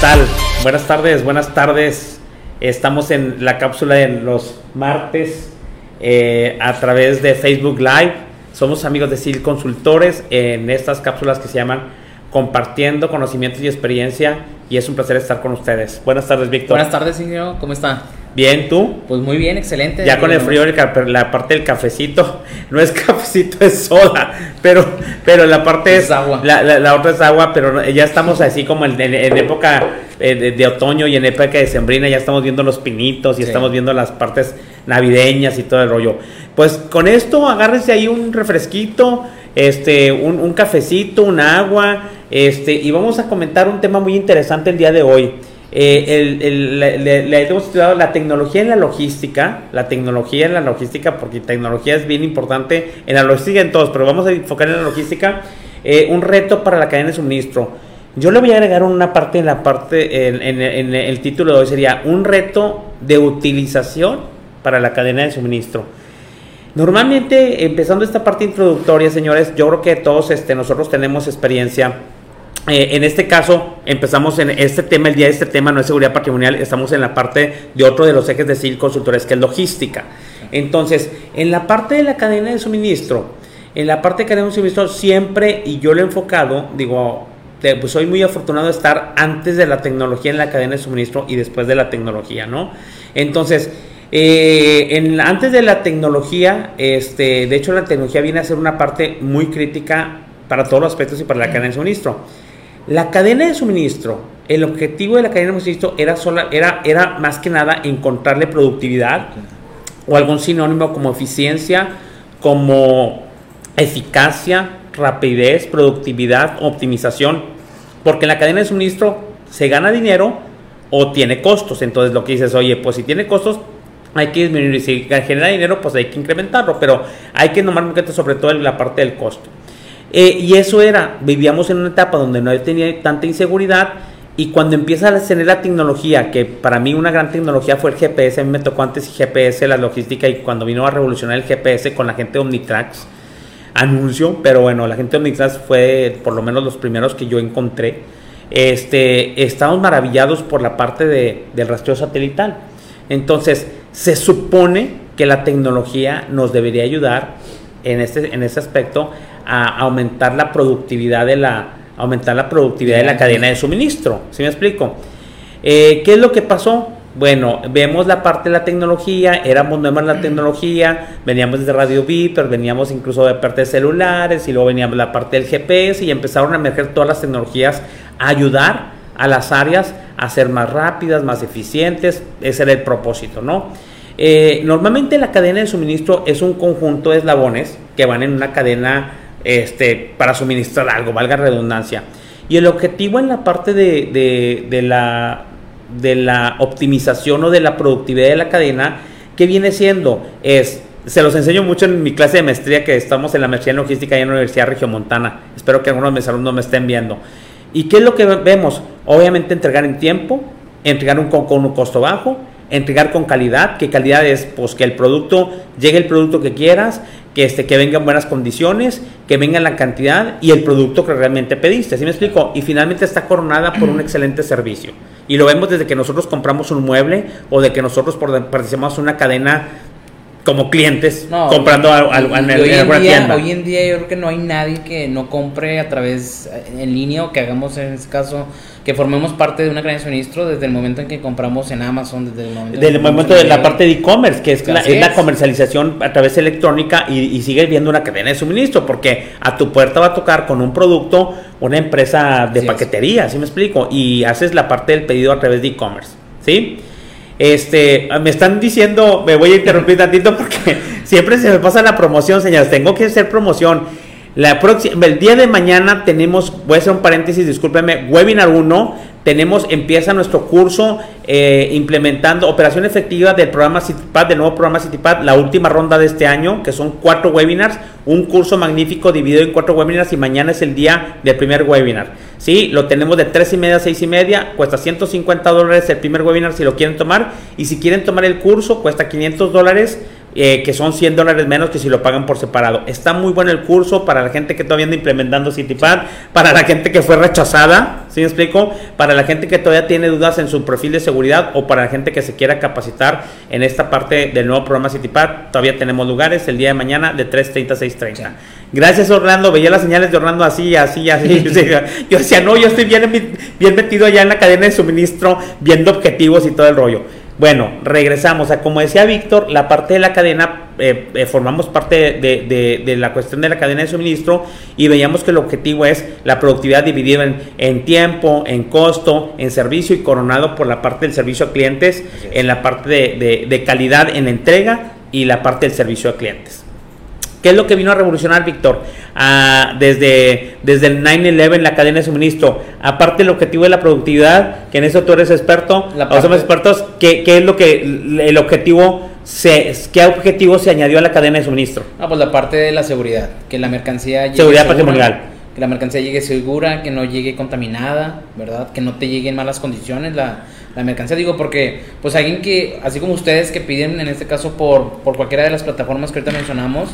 tal? Buenas tardes, buenas tardes. Estamos en la cápsula de los martes eh, a través de Facebook Live. Somos amigos de SIL Consultores en estas cápsulas que se llaman Compartiendo Conocimientos y Experiencia y es un placer estar con ustedes. Buenas tardes, Víctor. Buenas tardes, señor. ¿Cómo está? Bien, ¿tú? Pues muy bien, excelente. Ya con el frío, la parte del cafecito, no es cafecito, es soda, pero, pero la parte es, agua. La, otra es agua, pero ya estamos así como en, época eh, de, otoño y en época de sembrina, ya estamos viendo los pinitos y estamos viendo las partes navideñas y todo el rollo. Pues con esto agárrense ahí un refresquito, este, un, un cafecito, un agua, este, y vamos a comentar un tema muy interesante el día de hoy. Eh, le, hemos estudiado la tecnología en la logística, la tecnología en la logística, porque tecnología es bien importante en la logística en todos, pero vamos a enfocar en la logística, eh, un reto para la cadena de suministro. Yo le voy a agregar una parte en la parte, en, el título de hoy sería un reto de utilización para la cadena de suministro. Normalmente, empezando esta parte introductoria, señores, yo creo que todos este, nosotros tenemos experiencia eh, en este caso, empezamos en este tema, el día de este tema no es seguridad patrimonial, estamos en la parte de otro de los ejes de CIL Consultores, que es logística. Entonces, en la parte de la cadena de suministro, en la parte de cadena de suministro, siempre, y yo lo he enfocado, digo, pues soy muy afortunado de estar antes de la tecnología en la cadena de suministro y después de la tecnología, ¿no? Entonces, eh, en, antes de la tecnología, este, de hecho la tecnología viene a ser una parte muy crítica para todos los aspectos y para la cadena de suministro. La cadena de suministro, el objetivo de la cadena de suministro era, sola, era, era más que nada encontrarle productividad o algún sinónimo como eficiencia, como eficacia, rapidez, productividad, optimización, porque en la cadena de suministro se gana dinero o tiene costos. Entonces lo que dices, oye, pues si tiene costos, hay que disminuir. Si genera dinero, pues hay que incrementarlo, pero hay que nomar sobre todo la parte del costo. Eh, y eso era, vivíamos en una etapa donde no tenía tanta inseguridad y cuando empieza a tener la tecnología, que para mí una gran tecnología fue el GPS, a mí me tocó antes GPS, la logística y cuando vino a revolucionar el GPS con la gente Omnitrax, anuncio, pero bueno, la gente Omnitrax fue por lo menos los primeros que yo encontré. Este, estamos maravillados por la parte de, del rastreo satelital. Entonces, se supone que la tecnología nos debería ayudar en este, en ese aspecto a aumentar la productividad de la, aumentar la productividad de la cadena de suministro. ¿Sí me explico? Eh, ¿Qué es lo que pasó? Bueno, vemos la parte de la tecnología, éramos nuevos en la tecnología, veníamos de Radio Viper, veníamos incluso de parte de celulares y luego veníamos la parte del GPS y empezaron a emerger todas las tecnologías a ayudar a las áreas a ser más rápidas, más eficientes, ese era el propósito, ¿no? Eh, normalmente la cadena de suministro es un conjunto de eslabones que van en una cadena este, para suministrar algo, valga redundancia. Y el objetivo en la parte de, de, la, de la optimización o de la productividad de la cadena, que viene siendo? Es, se los enseño mucho en mi clase de maestría, que estamos en la maestría en logística y en la Universidad Regiomontana. Espero que algunos de mis alumnos me estén viendo. ¿Y qué es lo que vemos? Obviamente entregar en tiempo, entregar un, con un costo bajo, entregar con calidad, que calidad es pues que el producto llegue el producto que quieras, que este que venga en buenas condiciones, que venga en la cantidad y el producto que realmente pediste, ¿sí me explico? Y finalmente está coronada por un excelente servicio. Y lo vemos desde que nosotros compramos un mueble o de que nosotros participamos en una cadena como clientes comprando en, alguna tienda. Hoy en día yo creo que no hay nadie que no compre a través en línea o que hagamos en este caso que formemos parte de una cadena de suministro desde el momento en que compramos en Amazon, desde el momento, desde el momento de la parte de e-commerce, que es, la, comercialización a través electrónica y, sigue viendo una cadena de suministro, porque a tu puerta va a tocar con un producto una empresa de paquetería, ¿sí me explico? Y haces la parte del pedido a través de e-commerce, ¿sí? Este, me están diciendo, me voy a interrumpir tantito porque siempre se me pasa la promoción, señores, tengo que hacer promoción. La próxima, el día de mañana tenemos, voy a hacer un paréntesis, discúlpeme, webinar 1, tenemos, empieza nuestro curso eh, implementando operación efectiva del programa CityPad, del nuevo programa CityPad, la última ronda de este año, que son cuatro webinars, un curso magnífico dividido en cuatro webinars y mañana es el día del primer webinar. Sí, lo tenemos de tres y media a seis y media, cuesta 150 dólares el primer webinar si lo quieren tomar y si quieren tomar el curso cuesta 500 dólares eh, que son 100 dólares menos que si lo pagan por separado. Está muy bueno el curso para la gente que todavía anda implementando CityPad, para la gente que fue rechazada, ¿Sí me explico? Para la gente que todavía tiene dudas en su perfil de seguridad o para la gente que se quiera capacitar en esta parte del nuevo programa CityPad, todavía tenemos lugares el día de mañana de 3.30 a 6.30. Gracias Orlando, veía las señales de Orlando así, así, así. yo decía, no, yo estoy bien, bien metido allá en la cadena de suministro, viendo objetivos y todo el rollo. Bueno, regresamos a como decía Víctor, la parte de la cadena, eh, eh, formamos parte de, la cuestión de la cadena de suministro y veíamos que el objetivo es la productividad dividida en, en tiempo, en costo, en servicio y coronado por la parte del servicio a clientes, en la parte de calidad en entrega y la parte del servicio a clientes. ¿Qué es lo que vino a revolucionar, Víctor? Ah, desde, desde el 9-11, la cadena de suministro. Aparte del objetivo de la productividad, que en eso tú eres experto, o somos expertos, ¿qué, ¿qué, es lo que el objetivo se, ¿qué objetivo se añadió a la cadena de suministro? Ah, pues la parte de la seguridad, que la mercancía llegue Seguridad patrimonial. Que la mercancía llegue segura, que no llegue contaminada, ¿verdad? Que no te llegue en malas condiciones la, la mercancía. Digo, porque, pues alguien que, así como ustedes que piden, en este caso, por, por cualquiera de las plataformas que ahorita mencionamos,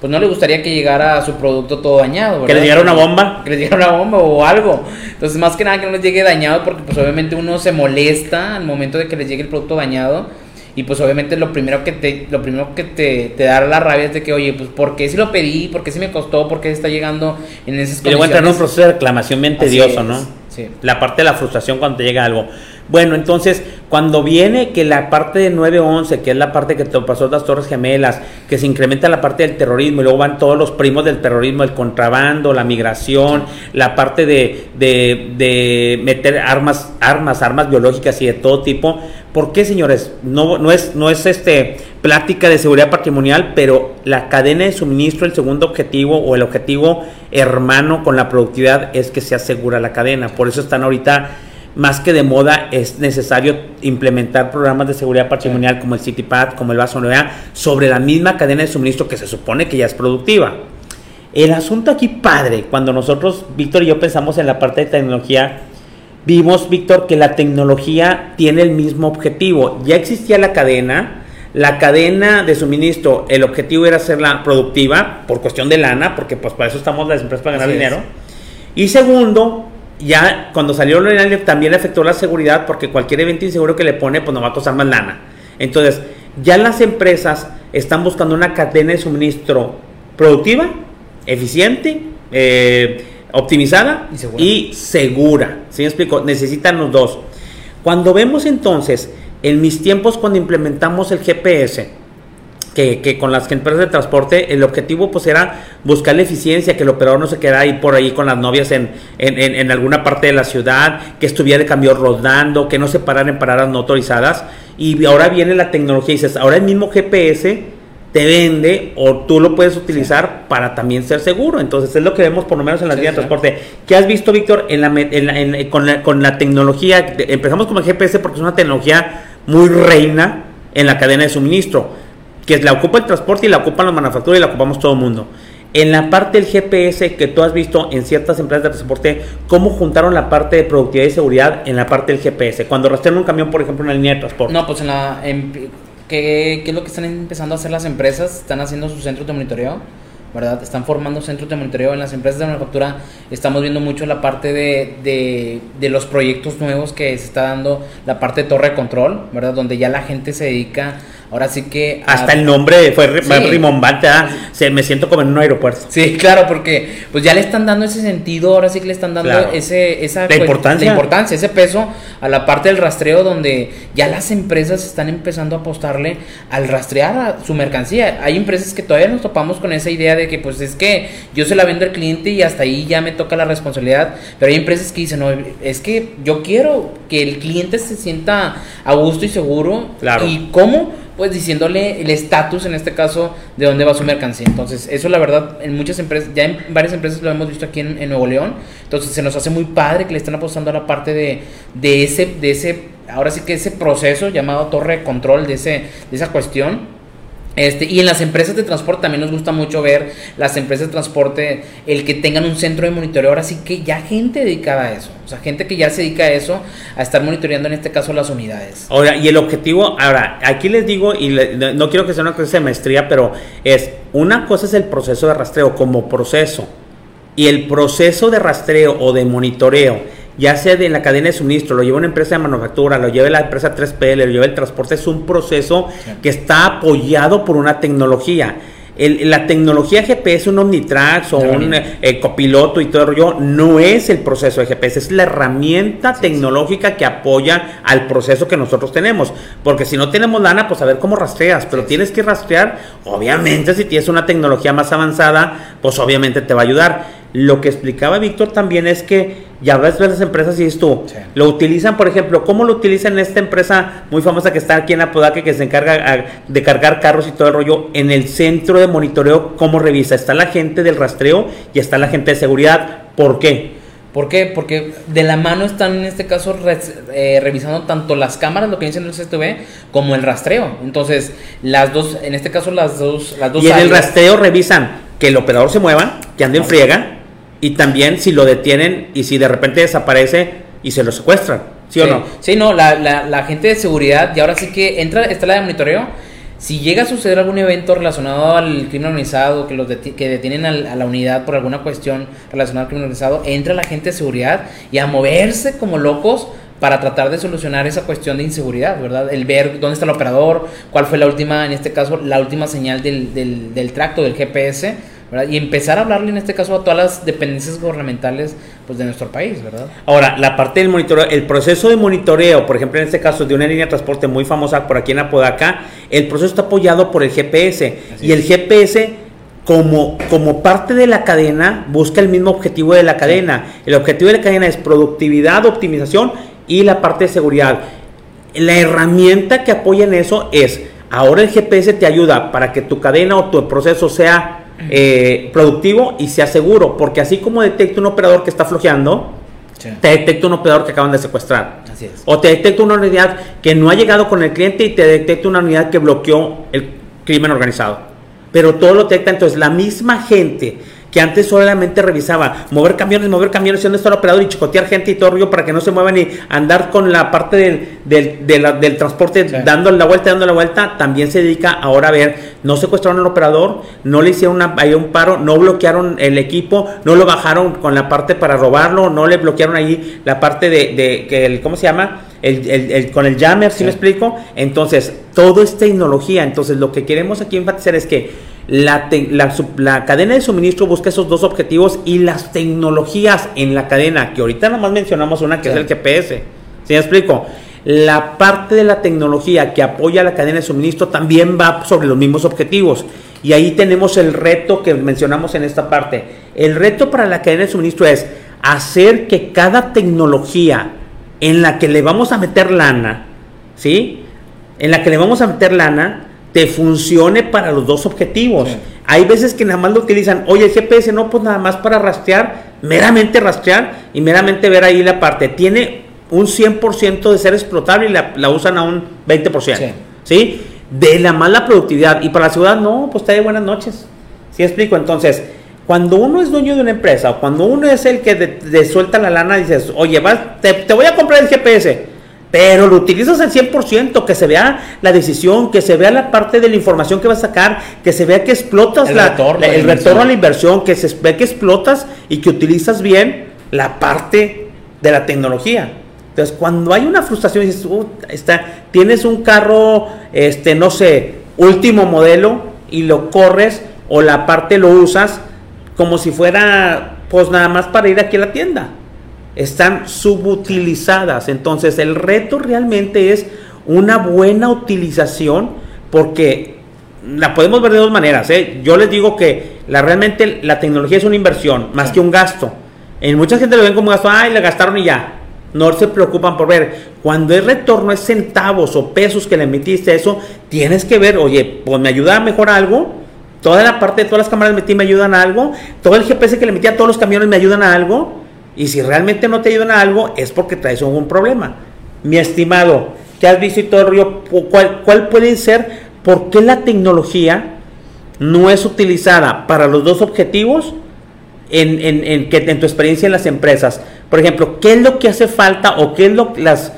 pues no le gustaría que llegara su producto todo dañado, Que le llegara una bomba. Que le llegara una bomba o algo. Entonces, más que nada que no les llegue dañado, porque pues obviamente uno se molesta al momento de que les llegue el producto dañado. Y pues obviamente lo primero que te, lo primero que te, te da la rabia es de que, oye, pues ¿por qué si lo pedí? ¿Por qué si me costó? ¿Por qué está llegando en esas condiciones? Y luego entra en un proceso de reclamación bien tedioso, ¿no? Sí. La parte de la frustración cuando te llega algo. Bueno, entonces, cuando viene que la parte de 911, que es la parte que te pasó las Torres Gemelas, que se incrementa la parte del terrorismo y luego van todos los primos del terrorismo, el contrabando, la migración, la parte de, de, de meter armas, armas, armas biológicas y de todo tipo. ¿Por qué, señores? No, no es, no es este plática de seguridad patrimonial, pero la cadena de suministro, el segundo objetivo o el objetivo hermano con la productividad es que se asegura la cadena. Por eso están ahorita más que de moda, es necesario implementar programas de seguridad patrimonial como el CityPad, como el Vaso sobre la misma cadena de suministro que se supone que ya es productiva. El asunto aquí padre, cuando nosotros, Víctor y yo pensamos en la parte de tecnología, vimos, Víctor, que la tecnología tiene el mismo objetivo. Ya existía la cadena, la cadena de suministro, el objetivo era hacerla productiva por cuestión de lana, porque pues para eso estamos las empresas para ganar dinero. Y segundo, ya cuando salió lo también le afectó la seguridad porque cualquier evento inseguro que le pone pues no va a costar más lana. Entonces, ya las empresas están buscando una cadena de suministro productiva, eficiente, eh, optimizada y segura. ¿Sí me explico? Necesitan los dos. Cuando vemos entonces, en mis tiempos cuando implementamos el GPS, que, con las empresas de transporte el objetivo pues era buscar la eficiencia, que el operador no se quedara ahí por ahí con las novias en, en, alguna parte de la ciudad, que estuviera de cambio rodando, que no se pararan en paradas no autorizadas. Y ahora viene la tecnología y dices, ahora el mismo GPS te vende o tú lo puedes utilizar para también ser seguro. Entonces es lo que vemos por lo menos en las vías de transporte. ¿Qué has visto, Víctor, en la, con, la, con la tecnología? Empezamos con el GPS porque es una tecnología muy reina en la cadena de suministro que la ocupa el transporte y la ocupan la manufactura y la ocupamos todo el mundo. En la parte del GPS que tú has visto en ciertas empresas de transporte, ¿cómo juntaron la parte de productividad y seguridad en la parte del GPS? Cuando rastrean un camión, por ejemplo, en la línea de transporte. No, pues en la... ¿qué, es lo que están empezando a hacer las empresas? Están haciendo sus centros de monitoreo. ¿verdad? Están formando centros de monitoreo en las empresas de manufactura. Estamos viendo mucho la parte de, de, de, los proyectos nuevos que se está dando, la parte de torre de control, ¿verdad? Donde ya la gente se dedica Ahora sí que... Hasta el nombre fue sí. rimombante, ¿ah? se, me siento como en un aeropuerto. Sí, claro, porque pues ya le están dando ese sentido, ahora sí que le están dando ese, esa... La importancia. La importancia, ese peso a la parte del rastreo donde ya las empresas están empezando a apostarle al rastrear a su mercancía. Hay empresas que todavía nos topamos con esa idea de que pues es que yo se la vendo al cliente y hasta ahí ya me toca la responsabilidad, pero hay empresas que dicen, no, es que yo quiero que el cliente se sienta a gusto y seguro. Claro. ¿Y cómo? Pues diciéndole el estatus en este caso de dónde va su mercancía. Entonces, eso la verdad en muchas empresas, ya en varias empresas lo hemos visto aquí en, Nuevo León. Entonces, se nos hace muy padre que le estén apostando a la parte de, de ese de ese ahora sí que ese proceso llamado torre de control de ese de esa cuestión este, y en las empresas de transporte también nos gusta mucho ver las empresas de transporte, el que tengan un centro de monitoreo, ahora sí que ya gente dedicada a eso, o sea, gente que ya se dedica a eso, a estar monitoreando en este caso las unidades. Ahora, y el objetivo, ahora, aquí les digo, y no quiero que sea una cosa de maestría, pero es, una cosa es el proceso de rastreo como proceso, y el proceso de rastreo o de monitoreo ya sea de la cadena de suministro, lo lleva una empresa de manufactura, lo lleva la empresa 3PL, lo lleva el transporte, es un proceso que está apoyado por una tecnología. La tecnología GPS, un Omnitrax o un eh, copiloto y todo el rollo, no es el proceso de GPS, es la herramienta tecnológica que apoya al proceso que nosotros tenemos. Porque si no tenemos lana, pues a ver cómo rastreas, pero tienes que rastrear, obviamente si tienes una tecnología más avanzada, pues obviamente te va a ayudar. Lo que explicaba Víctor también es que ya ves las empresas y es tú, lo utilizan, por ejemplo, ¿cómo lo utilizan esta empresa muy famosa que está aquí en Apodaca que se encarga de cargar carros y todo el rollo? En el centro de monitoreo, ¿cómo revisa? Está la gente del rastreo y está la gente de seguridad. ¿Por qué? ¿Por qué? Porque de la mano están en este caso eh, revisando tanto las cámaras, lo que dicen en el CCTV, como el rastreo. Entonces, las dos, en este caso las dos, las dos Y en el rastreo revisan que el operador se mueva, que ande en friega, y también si lo detienen y si de repente desaparece y se lo secuestran, ¿sí, o no? Sí, no, la, la, la, gente de seguridad, y ahora sí que entra, está la de monitoreo. Si llega a suceder algún evento relacionado al crimen organizado, que los que detienen a, la unidad por alguna cuestión relacionada al crimen organizado, entra la gente de seguridad y a moverse como locos para tratar de solucionar esa cuestión de inseguridad, ¿verdad? El ver dónde está el operador, cuál fue la última, en este caso, la última señal del, del, del tracto, del GPS y empezar a hablarle en este caso a todas las dependencias gubernamentales pues, de nuestro país, ¿verdad? Ahora, la parte del monitoreo, el proceso de monitoreo, por ejemplo, en este caso de una línea de transporte muy famosa por aquí en Apodaca, el proceso está apoyado por el GPS y el GPS como, como parte de la cadena busca el mismo objetivo de la cadena. El objetivo de la cadena es productividad, optimización y la parte de seguridad. La herramienta que apoya en eso es, ahora el GPS te ayuda para que tu cadena o tu proceso sea eh, productivo y sea seguro, porque así como detecta un operador que está flojeando, te detecta un operador que acaban de secuestrar. O te detecta una unidad que no ha llegado con el cliente y te detecta una unidad que bloqueó el crimen organizado. Pero todo lo detecta, entonces la misma gente que antes solamente revisaba mover camiones, mover camiones, dónde está el operador y chicotear gente y todo río para que no se muevan y andar con la parte del, del, del transporte dándole la vuelta, dando la vuelta, también se dedica ahora a ver, no secuestraron al operador, no le hicieron una, ahí un paro, no bloquearon el equipo, no lo bajaron con la parte para robarlo, no le bloquearon ahí la parte de, de que el, ¿cómo se llama? El, el, con el jammer, si me explico? Entonces, todo es tecnología. Entonces, lo que queremos aquí enfatizar es que la, la, cadena de suministro busca esos dos objetivos y las tecnologías en la cadena, que ahorita nomás mencionamos una que es el GPS. ¿Sí me explico? La parte de la tecnología que apoya la cadena de suministro también va sobre los mismos objetivos. Y ahí tenemos el reto que mencionamos en esta parte. El reto para la cadena de suministro es hacer que cada tecnología en la que le vamos a meter lana, ¿sí? En la que le vamos a meter lana, te funcione para los dos objetivos. Hay veces que nada más lo utilizan, oye, el GPS no, pues nada más para rastrear, meramente rastrear y meramente ver ahí la parte. Tiene un 100% de ser explotable y la, usan a un 20%. Sí. De la mala productividad. Y para la ciudad, no, pues está de buenas noches. ¿Sí explico? Entonces, cuando uno es dueño de una empresa o cuando uno es el que de, suelta la lana, dices, oye, vas, te, te voy a comprar el GPS pero lo utilizas al 100%, que se vea la decisión, que se vea la parte de la información que vas a sacar, que se vea que explotas el, la, retorno, el retorno a la inversión, que se ve que explotas y que utilizas bien la parte de la tecnología. Entonces, cuando hay una frustración, dices, uh, está, tienes un carro, este, no sé, último modelo y lo corres o la parte lo usas como si fuera, pues nada más para ir aquí a la tienda están subutilizadas. Entonces el reto realmente es una buena utilización porque la podemos ver de dos maneras. ¿eh? Yo les digo que la, realmente la tecnología es una inversión más que un gasto. En mucha gente lo ven como gasto, ay, le gastaron y ya. No se preocupan por ver. Cuando el retorno es centavos o pesos que le metiste a eso, tienes que ver, oye, pues me ayuda a mejorar algo. Toda la parte de todas las cámaras metí me ayudan a algo. Todo el GPS que le metí a todos los camiones me ayudan a algo. Y si realmente no te ayudan a algo, es porque traes algún problema. Mi estimado, ¿qué has visto y todo el río? ¿Cuál, ¿Cuál puede ser? ¿Por qué la tecnología no es utilizada para los dos objetivos en, en, en, en tu experiencia en las empresas? Por ejemplo, ¿qué es lo que hace falta o qué es lo las,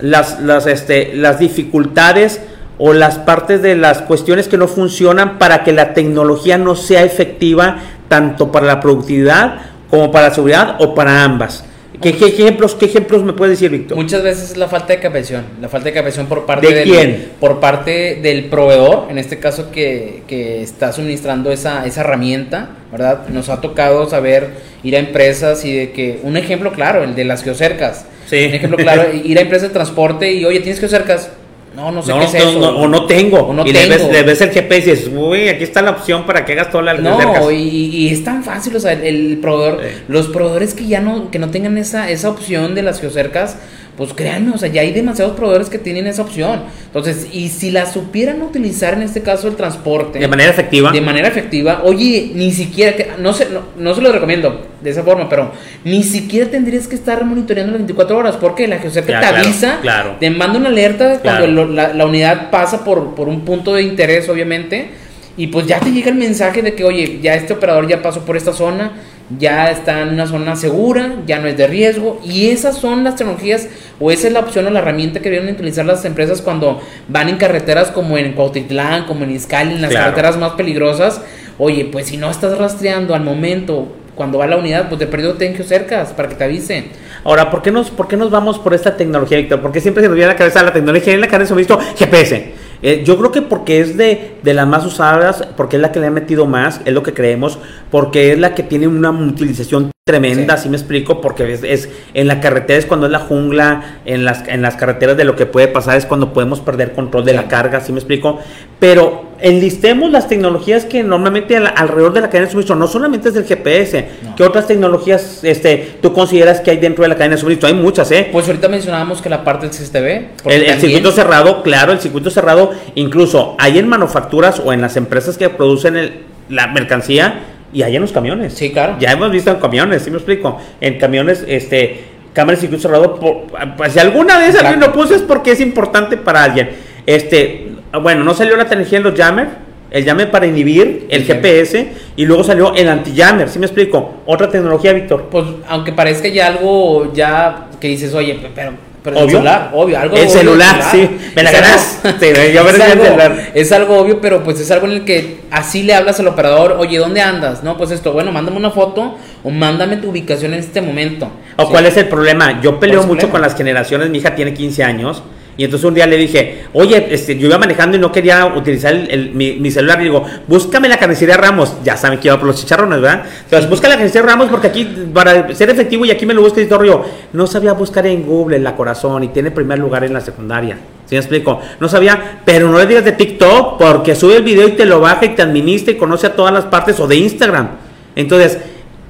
las, las, este, las dificultades o las partes de las cuestiones que no funcionan para que la tecnología no sea efectiva tanto para la productividad como para la seguridad o para ambas. ¿Qué, ejemplos, ¿Qué ejemplos me puedes decir, Víctor? Muchas veces es la falta de capacitación, la falta de capacitación por parte ¿De del, quién? por parte del proveedor, en este caso que, que está suministrando esa, esa herramienta, ¿verdad? Nos ha tocado saber ir a empresas y de que, un ejemplo claro, el de las geocercas. Sí. Un ejemplo claro, ir a empresas de transporte y, oye, ¿tienes geocercas? No, no sé qué es eso. o no tengo. O no y tengo. Le, ves, el GPS y dices, uy, aquí está la opción para que hagas toda la No, y, y, es tan fácil, o sea, el, el proveedor, los proveedores que ya no, que no tengan esa, esa opción de las geocercas, pues créanme, o sea, ya hay demasiados proveedores que tienen esa opción. Entonces, y si la supieran utilizar en este caso el transporte. De manera efectiva. De manera efectiva, oye, ni siquiera, que, no, sé, no, no se lo recomiendo de esa forma, pero ni siquiera tendrías que estar monitoreando las 24 horas, porque la geocerca te avisa, claro. te manda una alerta cuando lo- la, la unidad pasa por, por un punto de interés, obviamente, y pues ya te llega el mensaje de que, oye, ya este operador ya pasó por esta zona, ya está en una zona segura, ya no es de riesgo, y esas son las tecnologías, o esa es la opción o la herramienta que deben utilizar las empresas cuando van en carreteras como en Cuautitlán, como en Izcali, en las Claro. carreteras más peligrosas. Oye, pues si no estás rastreando al momento, cuando va la unidad, pues de perdido ten cercas para que te avisen. Ahora, ¿por qué, nos, ¿por qué nos vamos por esta tecnología, Víctor? Porque siempre se nos viene a la cabeza la tecnología en la cabeza hemos visto GPS. Eh, yo creo que porque es de, de las más usadas, porque es la que le han metido más, es lo que creemos, porque es la que tiene una utilización tremenda, Sí. así me explico, porque es, es- en la carretera es cuando es la jungla, en las, en las carreteras de lo que puede pasar es cuando podemos perder control de la carga, así me explico. Pero enlistemos las tecnologías que normalmente al- alrededor de la cadena de suministro, no solamente es del GPS, No. ¿qué otras tecnologías este, tú consideras que hay dentro de la cadena de suministro? Hay muchas, ¿eh? Pues ahorita mencionábamos que la parte del CCTV. El, el circuito cerrado, claro, el circuito cerrado, incluso hay en manufacturas o en las empresas que producen el- la mercancía y hay en los camiones. Sí, claro. Ya hemos visto en camiones, ¿sí me explico? En camiones, este, cámara de circuito cerrado, por- pues si alguna vez alguien lo Exacto. puso es porque es importante para alguien. Este, bueno, no salió la tecnología en los jammer, el jammer para inhibir el. GPS y luego salió el anti-jammer, ¿sí me explico? Otra tecnología, Víctor. Pues aunque parezca ya algo ya que dices, oye, pe- pero, pero el celular, obvio, algo El obvio celular, sí. Me la Es algo- ganas. Sí, yo es, algo, celular. es algo obvio, pero pues es algo en el que así le hablas al operador, oye, ¿dónde andas? No, pues esto, bueno, mándame una foto o mándame tu ubicación en este momento. ¿O Sí. cuál es el problema? Yo peleo ¿Cuál es el mucho problema? con las generaciones, mi hija tiene 15 años. Y entonces un día le dije, oye, este, yo iba manejando y no quería utilizar el- el- mi, mi celular. Y digo, búscame la carnicería Ramos. Ya saben que iba por los chicharrones, ¿verdad? Entonces, busca la carnicería Ramos porque aquí, para ser efectivo, y aquí me lo busca y todo. No sabía buscar en Google la corazón y tiene primer lugar en la secundaria. ¿Sí me explico? No sabía, pero no le digas de TikTok porque sube el video y te lo baja y te administra y conoce a todas las partes o de Instagram. Entonces,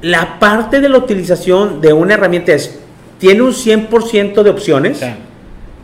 la parte de la utilización de una herramienta es, tiene un 100% de opciones Sí.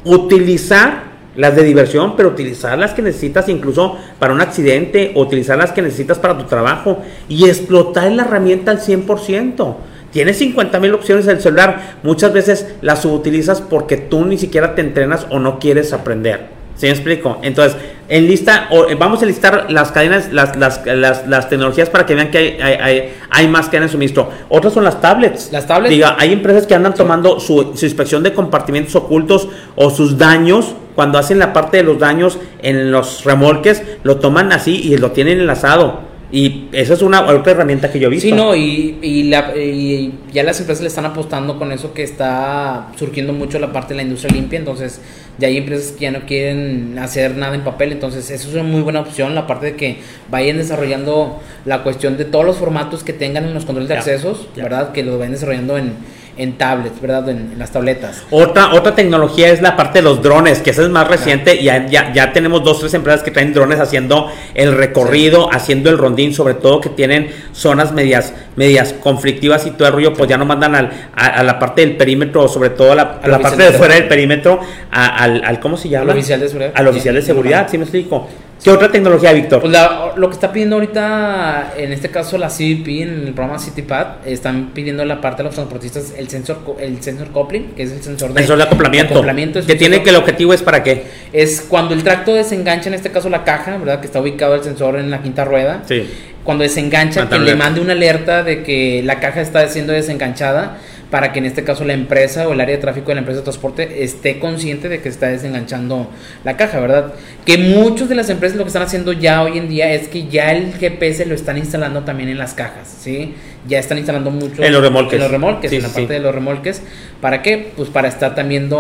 Utilizar las de diversión, pero utilizar las que necesitas incluso para un accidente, utilizar las que necesitas para tu trabajo y explotar la herramienta al 100%. Tienes 50 mil opciones en el celular, muchas veces las subutilizas porque tú ni siquiera te entrenas o no quieres aprender. ¿Sí me explico? Entonces, en lista, o, eh, vamos a listar las cadenas, las, las, las, las tecnologías para que vean que hay, hay, hay, hay más cadenas de suministro. Otras son las tablets. Las tablets. Diga, hay empresas que andan tomando su, su inspección de compartimentos ocultos o sus daños, cuando hacen la parte de los daños en los remolques, lo toman así y lo tienen enlazado. Y esa es una otra herramienta que yo he visto. Sí, no, y, y, la- y ya las empresas le están apostando con eso que está surgiendo mucho la parte de la industria limpia, entonces ya hay empresas que ya no quieren hacer nada en papel, entonces eso es una muy buena opción, la parte de que vayan desarrollando la cuestión de todos los formatos que tengan en los controles de Ya, accesos, ya. ¿verdad? Que lo vayan desarrollando en, en tablets, ¿verdad? En, en las tabletas. Otra, otra tecnología es la parte de los drones, que esa es más reciente. y Ya, ya, ya tenemos dos, tres empresas que traen drones haciendo el recorrido, haciendo el rondín, sobre todo que tienen zonas medias, medias conflictivas y todo el rollo, pues ya no mandan al, a, a la parte del perímetro, sobre todo a la, Al la parte de fuera del perímetro, a- al, al, ¿cómo se llama? Al oficial de seguridad. Al oficial de Sí, seguridad, ¿sí me explico? ¿Qué otra tecnología, Víctor? Pues la- lo que está pidiendo ahorita, en este caso la CBP, en el programa CityPad, están pidiendo la parte de los transportistas el sensor el sensor coupling, que es el sensor de, Sensor de acoplamiento. acoplamiento, que tiene sensor- que el objetivo es para qué. Es cuando el tracto desengancha, en este caso la caja, ¿verdad? Que está ubicado el sensor en la quinta rueda. Sí. Cuando desengancha, que le mande una alerta de que la caja está siendo desenganchada para que en este caso la empresa o el área de tráfico de la empresa de transporte esté consciente de que está desenganchando la caja, ¿verdad? Que muchas de las empresas lo que están haciendo ya hoy en día es que ya el GPS lo están instalando también en las cajas, ¿sí? Ya están instalando mucho en los remolques, en, los remolques, en la parte de los remolques. ¿Para qué? Pues para estar también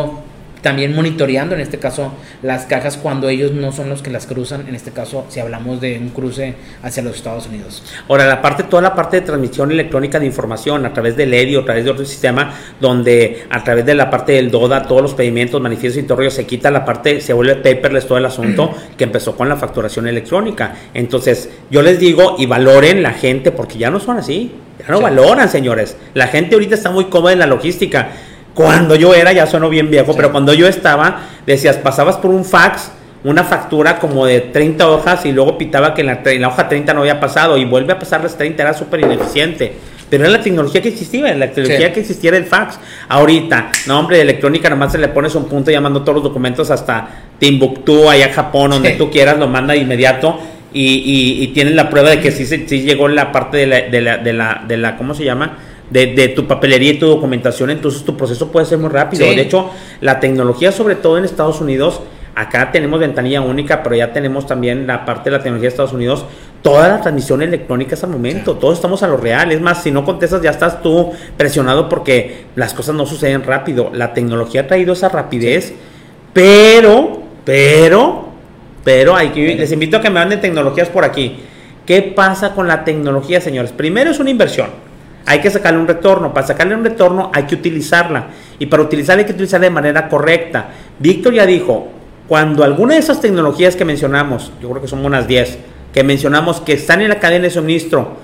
también monitoreando en este caso las cajas cuando ellos no son los que las cruzan, en este caso si hablamos de un cruce hacia los Estados Unidos. Ahora, la parte, toda la parte de transmisión electrónica de información a través del EDI o a través de otro sistema, donde a través de la parte del DODA, todos los pedimientos, manifiestos y todo se quita la parte, se vuelve paperless todo el asunto que empezó con la facturación electrónica. Entonces, yo les digo y valoren la gente, porque ya no son así, ya no valoran, señores. La gente ahorita está muy cómoda en la logística cuando yo era, ya sueno bien viejo, pero cuando yo estaba, decías, pasabas por un fax, una factura como de 30 hojas y luego pitaba que en la, hoja 30 no había pasado y vuelve a pasar las 30, era súper ineficiente. Pero era la tecnología que existía, la tecnología que existiera el fax. Ahorita, no hombre, de electrónica nomás se le pones un punto llamando todos los documentos hasta Timbuktu, allá Japón, donde tú quieras, lo manda de inmediato. Y, y, tienes la prueba de que sí, sí llegó la parte de la, de la, de la, de la ¿cómo se llama? De, tu papelería y tu documentación, entonces tu proceso puede ser muy rápido. De hecho, la tecnología, sobre todo en Estados Unidos, acá tenemos ventanilla única, pero ya tenemos también la parte de la tecnología de Estados Unidos, toda la transmisión electrónica es al momento, todos estamos a lo real. Es más, si no contestas, ya estás tú presionado porque las cosas no suceden rápido. La tecnología ha traído esa rapidez, pero, pero, pero hay que, les invito a que me manden tecnologías por aquí. ¿Qué pasa con la tecnología, señores? Primero es una inversión. Hay que sacarle un retorno. Para sacarle un retorno hay que utilizarla. Y para utilizarla hay que utilizarla de manera correcta. Víctor ya dijo, cuando alguna de esas tecnologías que mencionamos, yo creo que son unas 10, que mencionamos que están en la cadena de suministro,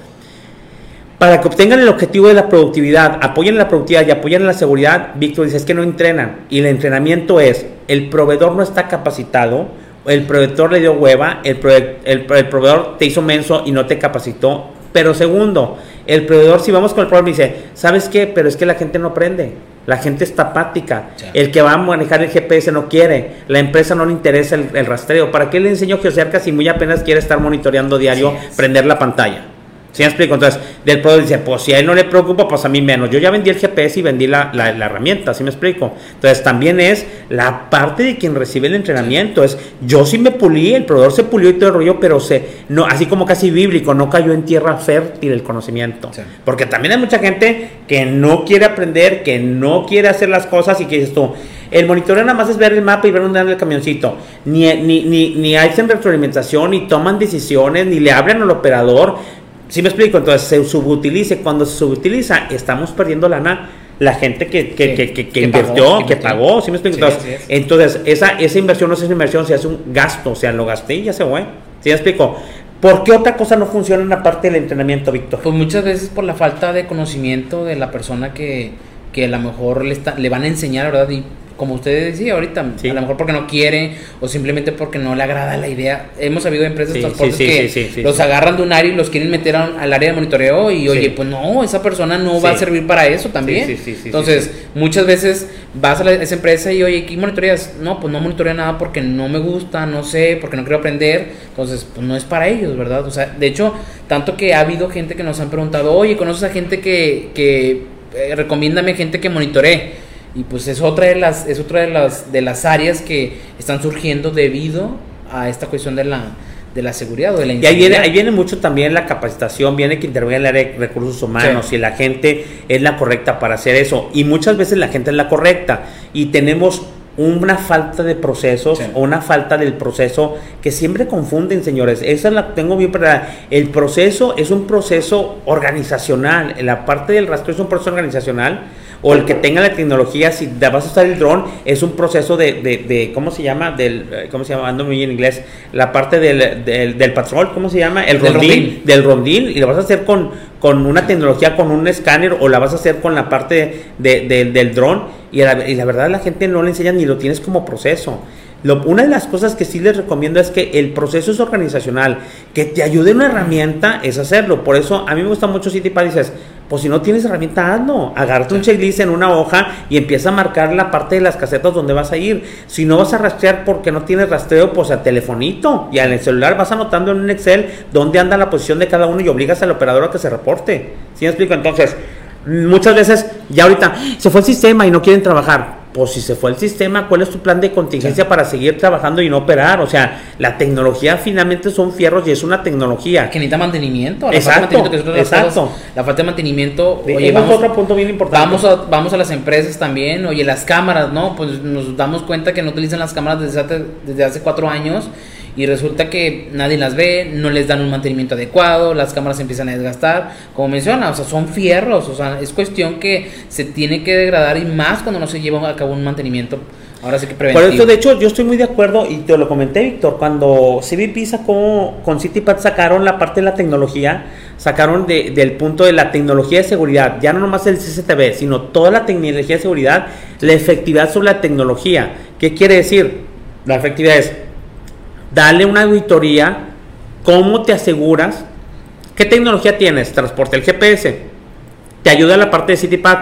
para que obtengan el objetivo de la productividad, apoyen la productividad y apoyen la seguridad, Víctor dice, es que no entrenan. Y el entrenamiento es, el proveedor no está capacitado, el proveedor le dio hueva, el, el proveedor te hizo menso y no te capacitó. Pero segundo, el proveedor, si vamos con el proveedor, dice, ¿sabes qué? Pero es que la gente no aprende. La gente está apática. El que va a manejar el GPS no quiere. La empresa no le interesa el, rastreo. ¿Para qué le enseño geocerca si muy apenas quiere estar monitoreando diario, prender la pantalla? ¿Sí me explico? Entonces, del producto dice, pues si a él no le preocupa, pues a mí menos. Yo ya vendí el GPS y vendí la, la, herramienta, ¿sí me explico? Entonces, también es la parte de quien recibe el entrenamiento. Es, yo sí me pulí, el proveedor se pulió y todo el rollo, pero se, no, así como casi bíblico, no cayó en tierra fértil el conocimiento. Porque también hay mucha gente que no quiere aprender, que no quiere hacer las cosas y que dices tú, el monitoreo nada más es ver el mapa y ver dónde anda el camioncito. Ni, ni, ni, ni hacen retroalimentación, ni toman decisiones, ni le hablan al operador ¿Sí me explico? Entonces se subutilice. Cuando se subutiliza, estamos perdiendo lana la gente que, que, que, que, invirtió, que pagó, ¿sí me explico? entonces, esa, esa inversión no es una inversión, se hace un gasto, o sea, lo gasté y ya se fue. ¿Sí me explico? ¿Por qué otra cosa no funciona en la parte del entrenamiento, Víctor? Pues muchas veces por la falta de conocimiento de la persona que, que a lo mejor le, está, le van a enseñar, ¿verdad? Y como usted decía ahorita, a lo mejor porque no quiere o simplemente porque no le agrada la idea. Hemos habido empresas de transportes que los agarran de un área y los quieren meter al área de monitoreo y oye, pues no, esa persona no va a servir para eso también. Entonces, muchas veces vas a esa empresa y oye, ¿qué monitoreas? No, pues no monitorea nada porque no me gusta, no sé, porque no quiero aprender. Entonces, pues no es para ellos, ¿verdad? O sea, de hecho, tanto que ha habido gente que nos han preguntado, oye, ¿conoces a gente que, que eh, recomiéndame gente que monitoree? Y pues es otra de las, es otra de las, de las áreas que están surgiendo debido a esta cuestión de la, de la seguridad o de la Y ahí viene, ahí viene mucho también la capacitación, viene que intervenga el área de recursos humanos y la gente es la correcta para hacer eso. Y muchas veces la gente es la correcta y tenemos una falta de procesos o una falta del proceso que siempre confunden, señores. Esa la tengo bien para el proceso es un proceso organizacional, la parte del rastro es un proceso organizacional o el que tenga la tecnología, si vas a usar el dron, es un proceso de, de, ¿cómo se llama? Del, eh, ¿Cómo se llama? Ando muy en inglés. La parte del, del, patrol, ¿cómo se llama? El rondín, del rondín, y lo vas a hacer con, con una tecnología, con un escáner, o la vas a hacer con la parte de, del dron, y la, y la verdad la gente no le enseña ni lo tienes como proceso una de las cosas que sí les recomiendo es que el proceso es organizacional, que te ayude una herramienta es hacerlo. Por eso a mí me gusta mucho Citipad, dices, pues si no tienes herramienta, hazlo. Agárrate un checklist en una hoja y empieza a marcar la parte de las casetas donde vas a ir. Si no vas a rastrear porque no tienes rastreo, pues a telefonito y el celular vas anotando en un Excel dónde anda la posición de cada uno y obligas al operador a que se reporte. ¿Sí me explico? Entonces, muchas veces ya ahorita se fue el sistema y no quieren trabajar pues si se fue el sistema, ¿cuál es tu plan de contingencia para seguir trabajando y no operar? O sea, la tecnología finalmente son fierros y es una tecnología. Que necesita mantenimiento. La exacto, falta de mantenimiento, exacto. la falta de mantenimiento. Oye, vamos, otro punto bien importante. Vamos a, vamos a las empresas también. Oye, las cámaras, ¿no? Pues nos damos cuenta que no utilizan las cámaras desde hace, desde hace cuatro años y resulta que nadie las ve, no les dan un mantenimiento adecuado, las cámaras empiezan a desgastar, como menciona, o sea, son fierros, o sea, es cuestión que se tiene que degradar y más cuando no se lleva a cabo un mantenimiento. Ahora sí que preventivo. Por eso, de hecho, yo estoy muy de acuerdo y te lo comenté, Víctor, cuando CBP sacó, con CityPad sacaron la parte de la tecnología, sacaron del punto de la tecnología de seguridad, ya no nomás el CCTV, sino toda la tecnología de seguridad, la efectividad sobre la tecnología. ¿Qué quiere decir? La efectividad es dale una auditoría, cómo te aseguras, qué tecnología tienes, transporte el GPS, te ayuda a la parte de CityPad.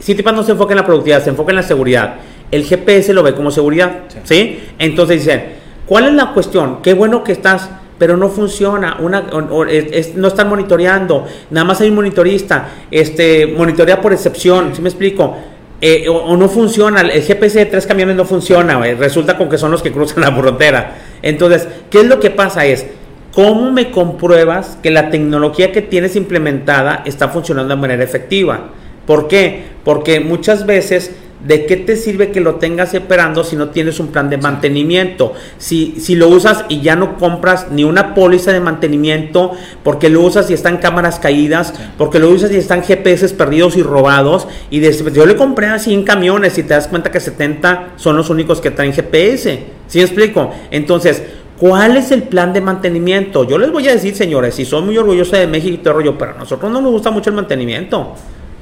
CityPad no se enfoca en la productividad, se enfoca en la seguridad. El GPS lo ve como seguridad, ¿sí? Entonces dicen, ¿cuál es la cuestión? Qué bueno que estás pero no funciona, una, no están monitoreando, nada más hay un monitorista, este, monitorea por excepción, ¿sí me explico? Eh, o, no funciona, el GPS de tres camiones no funciona, resulta con que son los que cruzan la frontera. Entonces, ¿qué es lo que pasa? Es, ¿cómo me compruebas que la tecnología que tienes implementada está funcionando de manera efectiva? ¿Por qué? Porque muchas veces ¿De qué te sirve que lo tengas esperando si no tienes un plan de mantenimiento? Si, si lo usas y ya no compras ni una póliza de mantenimiento, porque lo usas y están cámaras caídas, porque lo usas y están GPS perdidos y robados, y yo le compré a 100 camiones y te das cuenta que 70 son los únicos que traen GPS. ¿Sí explico? Entonces, ¿Cuál es el plan de mantenimiento? Yo les voy a decir, señores, si son muy orgullosos de México y todo rollo, pero a nosotros no nos gusta mucho el mantenimiento.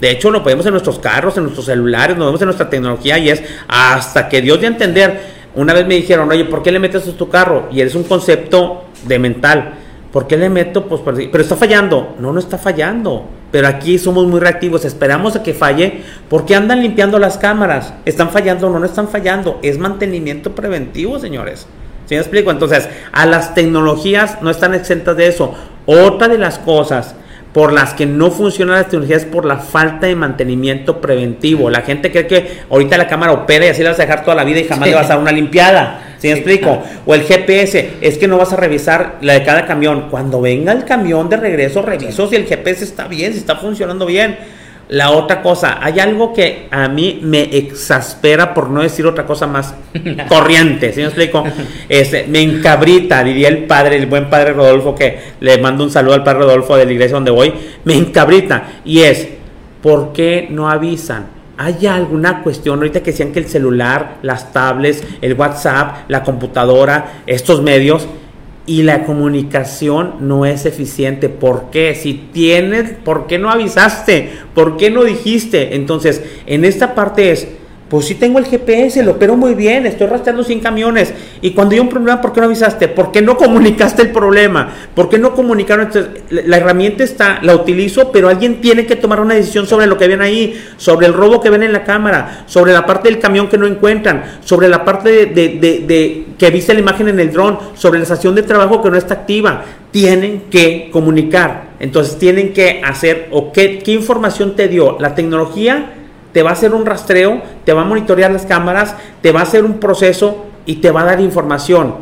De hecho, lo podemos en nuestros carros, en nuestros celulares, lo vemos en nuestra tecnología y es hasta que Dios de entender. Una vez me dijeron, oye, ¿por qué le metes a tu carro? Y es un concepto de mental. ¿Por qué le meto? Pues, pero está fallando. No, no está fallando. Pero aquí somos muy reactivos, esperamos a que falle. porque andan limpiando las cámaras? ¿Están fallando? No, no están fallando. Es mantenimiento preventivo, señores. ¿Sí me explico? Entonces, a las tecnologías no están exentas de eso. Otra de las cosas por las que no funcionan las tecnologías por la falta de mantenimiento preventivo. La gente cree que ahorita la cámara opera y así la vas a dejar toda la vida y jamás le vas a dar una limpiada. ¿Sí me explico? O el GPS, es que no vas a revisar la de cada camión. Cuando venga el camión de regreso, reviso si el GPS está bien, si está funcionando bien. La otra cosa, hay algo que a mí me exaspera, por no decir otra cosa más corriente, ¿sí me explico? Este, me encabrita, diría el padre, el buen padre Rodolfo, que le mando un saludo al padre Rodolfo de la iglesia donde voy, me encabrita. Y es, ¿por qué no avisan? ¿Hay alguna cuestión ahorita que decían que el celular, las tablets, el WhatsApp, la computadora, estos medios, y la comunicación no es eficiente. ¿Por qué? Si tienes, ¿por qué no avisaste? ¿Por qué no dijiste? Entonces, en esta parte es pues sí tengo el GPS, lo opero muy bien, estoy rastreando 100 camiones. Y cuando hay un problema, ¿por qué no avisaste? ¿Por qué no comunicaste el problema? ¿Por qué no comunicaron? la herramienta está, la utilizo, pero alguien tiene que tomar una decisión sobre lo que ven ahí, sobre el robo que ven en la cámara, sobre la parte del camión que no encuentran, sobre la parte de, que viste la imagen en el dron, sobre la estación de trabajo que no está activa. Tienen que comunicar. Entonces tienen que hacer, o qué, qué información te dio la tecnología te va a hacer un rastreo, te va a monitorear las cámaras, te va a hacer un proceso y te va a dar información.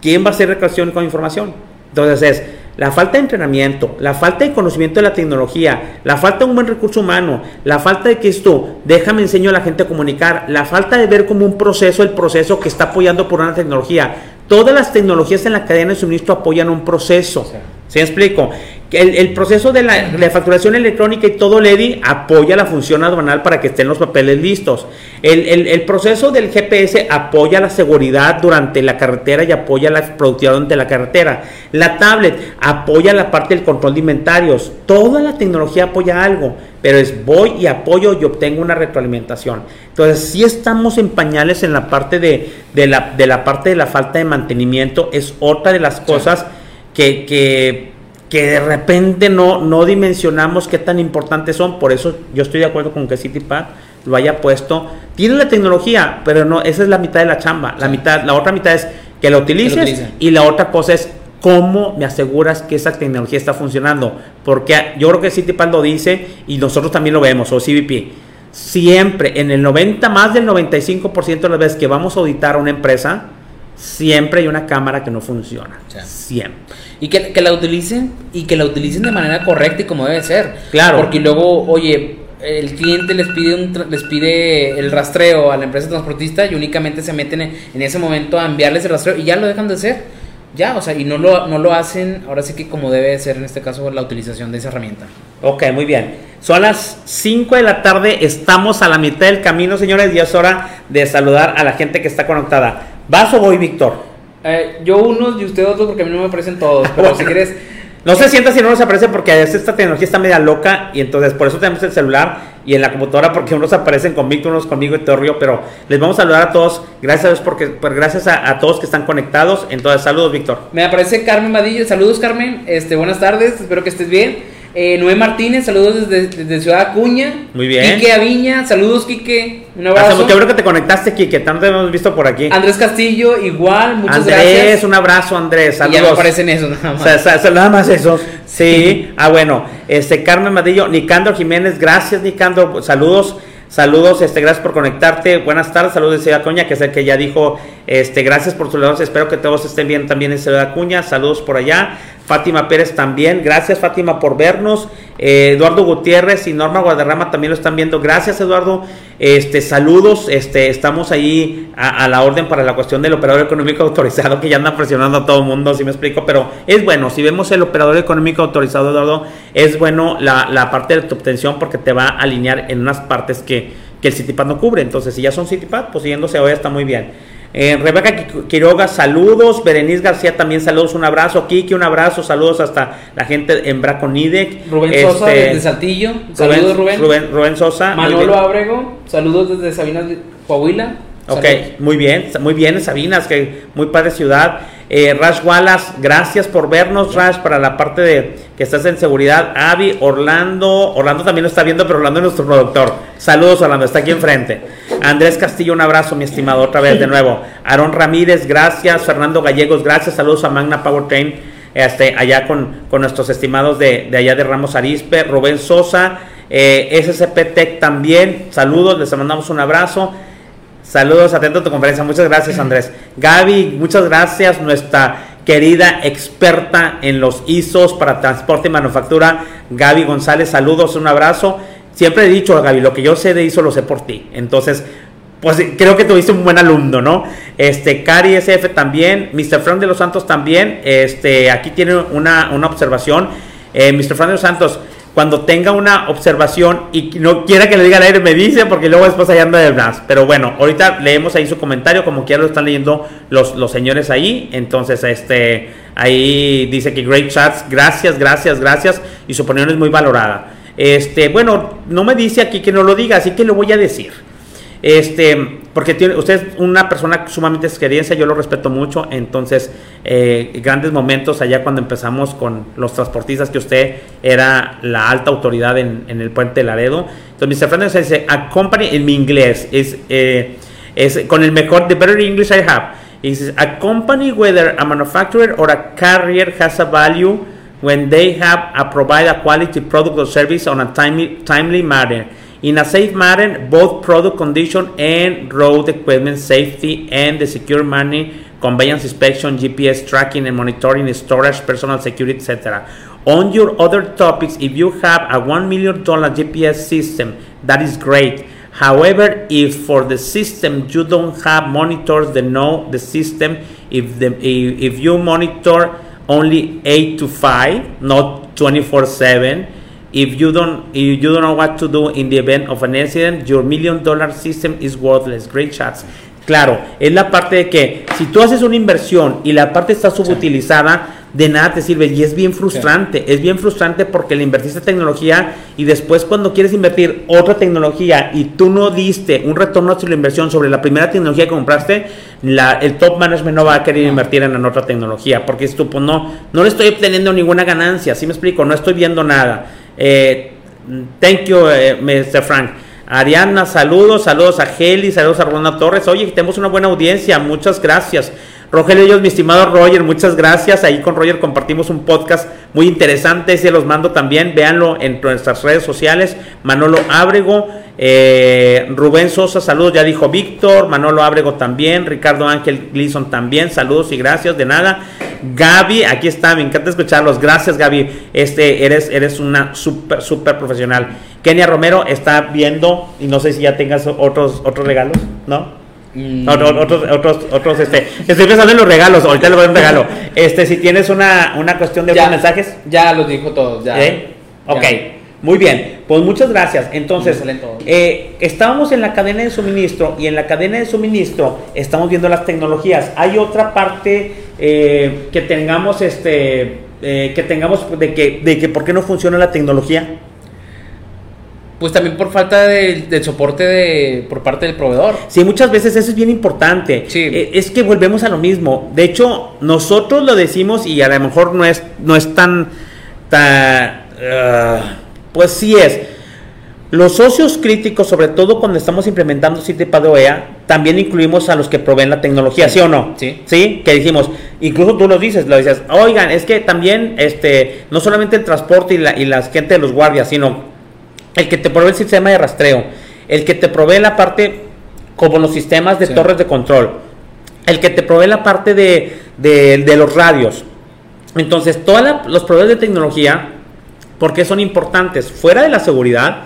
¿Quién va a hacer recreación con información? Entonces es la falta de entrenamiento, la falta de conocimiento de la tecnología, la falta de un buen recurso humano, la falta de que esto, déjame enseño a la gente a comunicar, la falta de ver como un proceso el proceso que está apoyando por una tecnología. Todas las tecnologías en la cadena de suministro apoyan un proceso. ¿Se explico? El, el, proceso de la, facturación electrónica y todo LEDI apoya la función aduanal para que estén los papeles listos. El, el, proceso del GPS apoya la seguridad durante la carretera y apoya la productividad durante la carretera. La tablet apoya la parte del control de inventarios. Toda la tecnología apoya algo, pero es voy y apoyo y obtengo una retroalimentación. Entonces, si estamos en pañales en la parte de, de, la, de la parte de la falta de mantenimiento, es otra de las cosas que, que que de repente no, no dimensionamos qué tan importantes son. Por eso yo estoy de acuerdo con que CityPad lo haya puesto. Tiene la tecnología, pero no, esa es la mitad de la chamba. La mitad, la otra mitad es que la utilices y la otra cosa es ¿Cómo me aseguras que esa tecnología está funcionando? Porque yo creo que CityPad lo dice y nosotros también lo vemos, o CBP. Siempre, en el 90, más del 95% de las veces que vamos a auditar a una empresa, siempre hay una cámara que no funciona. Siempre. Y que, que, la utilicen y que la utilicen de manera correcta y como debe ser. Claro. Porque luego, oye, el cliente les pide un les pide el rastreo a la empresa transportista y únicamente se meten en, en ese momento a enviarles el rastreo y ya lo dejan de hacer ya, o sea, y no lo, no lo hacen, ahora sí que como debe ser en este caso la utilización de esa herramienta. Ok, muy bien. Son las 5 de la tarde, estamos a la mitad del camino, señores, y es hora de saludar a la gente que está conectada. ¿Vas o voy, Víctor? Eh, yo unos y usted otros porque a mí no me aparecen todos, pero si quieres... No se sienta si no nos aparece porque esta tecnología está media loca y entonces por eso tenemos el celular y en la computadora porque unos aparecen con Víctor, unos conmigo y todo río, pero les vamos a saludar a todos. Gracias a Dios porque pues, gracias a, todos que están conectados. Entonces, saludos, Víctor. Me aparece Carmen Vadillo. Saludos, Carmen. Este, buenas tardes. Espero que estés bien. Eh, Noé Martínez, saludos desde, Ciudad Acuña. Muy bien. Quique Aviña, saludos Quique. Un abrazo. Qué bueno que te conectaste, Quique. Tanto hemos visto por aquí. Andrés Castillo, igual, muchas Andrés, gracias. Andrés, un abrazo, Andrés. Saludos. Y ya me aparecen eso, nada más. nada más eso. Sí. ah, bueno. Este, Carmen Madillo, Nicandro Jiménez, gracias, Nicandro. Saludos. Saludos, este, gracias por conectarte. Buenas tardes, saludos de Ciudad Acuña, que es el que ya dijo, este, gracias por su saludos. Espero que todos estén bien también en Ciudad Acuña. Saludos por allá. Fátima Pérez también. Gracias Fátima por vernos. Eh, Eduardo Gutiérrez y Norma Guadarrama también lo están viendo. Gracias Eduardo. Este, saludos. Este, estamos ahí a, la orden para la cuestión del operador económico autorizado que ya anda presionando a todo el mundo, si me explico. Pero es bueno, si vemos el operador económico autorizado, Eduardo, es bueno la, parte de tu obtención porque te va a alinear en unas partes que, que el Citipad no cubre. Entonces, si ya son Citipad, pues siguiéndose hoy está muy bien. Eh, Rebeca Quiroga, saludos. Berenice García también saludos, un abrazo. Kiki, un abrazo, saludos hasta la gente en Braconidec. Rubén Sosa este, desde Saltillo, saludos Rubén. Rubén, Sosa. Manolo Abrego, saludos desde Sabinas, Coahuila. Ok, muy bien, muy bien Sabinas, que muy padre ciudad. Eh, Rash Wallace, gracias por vernos, Rash, para la parte de que estás en seguridad. Avi, Orlando, Orlando también lo está viendo, pero Orlando es nuestro productor. Saludos, Orlando, está aquí enfrente. Andrés Castillo, un abrazo, mi estimado, otra vez de nuevo. Aaron Ramírez, gracias. Fernando Gallegos, gracias. Saludos a Magna Powertrain, este, allá con, con nuestros estimados de, de, allá de Ramos Arispe. Rubén Sosa, eh, SCP Tech también, saludos, les mandamos un abrazo. Saludos, atento a tu conferencia. Muchas gracias, Andrés. Gaby, muchas gracias, nuestra querida experta en los ISOs para transporte y manufactura, Gaby González. Saludos, un abrazo. Siempre he dicho, Gaby, lo que yo sé de ISO lo sé por ti. Entonces, pues creo que tuviste un buen alumno, ¿no? Este, Cari SF también, Mr. Frank de los Santos también. Este, aquí tiene una, una observación. Eh, Mr. Frank de los Santos, cuando tenga una observación y no quiera que le diga al aire, me dice, porque luego después allá anda de más. Pero bueno, ahorita leemos ahí su comentario, como quiera lo están leyendo los, los señores ahí. Entonces, este, ahí dice que great chats, gracias, gracias, gracias. Y su opinión es muy valorada. Este, bueno, no me dice aquí que no lo diga, así que lo voy a decir. Este, porque tiene, usted es una persona sumamente experiencia, yo lo respeto mucho, entonces eh, grandes momentos allá cuando empezamos con los transportistas que usted era la alta autoridad en, el puente de Laredo. Entonces, Mr. Fernandez dice, a company en mi inglés es, eh, es con el mejor, the better English I have. He says, a company whether a manufacturer or a carrier has a value when they have a provide a quality product or service on a timely, timely manner in a safe manner, both product condition and road equipment safety and the secure money, conveyance inspection, GPS tracking and monitoring, storage, personal security, etc. On your other topics, if you have a $1 million GPS system, that is great. However, if for the system you don't have monitors that know the system, if the if, if you monitor only 8 to 5, not 24 7, If you don't if you don't know what to do in the event of an incident, your million dollar system is worthless. Great shots. Claro, es la parte de que si tú haces una inversión y la parte está subutilizada, de nada te sirve y es bien frustrante, es bien frustrante porque le invertiste tecnología y después cuando quieres invertir otra tecnología y tú no diste un retorno sobre la inversión sobre la primera tecnología que compraste, la, el top management no va a querer invertir en otra tecnología porque es tú, pues no, no le estoy obteniendo ninguna ganancia, ¿sí me explico? No estoy viendo nada. Eh, thank you, eh, Mr. Frank. Ariana, saludos, saludos a Heli, saludos a Ronald Torres. Oye, tenemos una buena audiencia, muchas gracias. Rogelio ellos, mi estimado Roger, muchas gracias. Ahí con Roger compartimos un podcast muy interesante. Se los mando también. Véanlo en nuestras redes sociales. Manolo Ábrego, eh, Rubén Sosa, saludos. Ya dijo Víctor. Manolo Ábrego también. Ricardo Ángel Gleason también. Saludos y gracias. De nada. Gaby, aquí está. Me encanta escucharlos. Gracias, Gaby. Este, eres, eres una súper, súper profesional. Kenia Romero está viendo y no sé si ya tengas otros, otros regalos, ¿no? Mm. Otros, otros, otros, este, estoy pensando en los regalos, ahorita le voy a dar un regalo. Este, si tienes una, una cuestión de mensajes. Ya los dijo todos, ya. ¿Eh? Ok, muy bien, pues muchas gracias. Entonces, eh, estábamos en la cadena de suministro y en la cadena de suministro estamos viendo las tecnologías. Hay otra parte eh, que tengamos, este, que tengamos de que, de que por qué no funciona la tecnología. Pues también por falta de, soporte de, por parte del proveedor. Sí, muchas veces eso es bien importante. Sí. Eh, es que volvemos a lo mismo. De hecho, nosotros lo decimos y a lo mejor no es, no es tan... tan ah, pues sí es. Los socios críticos, sobre todo cuando estamos implementando CITEPAD OEA, también incluimos a los que proveen la tecnología, ¿sí, o no? Sí. Sí, que dijimos, incluso tú lo dices, lo dices, oigan, es que también, este, no solamente el transporte y la, y la gente de los guardias, sino el que te provee el sistema de rastreo, el que te provee la parte como los sistemas de torres de control, el que te provee la parte de, los radios. Entonces, todos los proveedores de tecnología, ¿por qué son importantes? Fuera de la seguridad,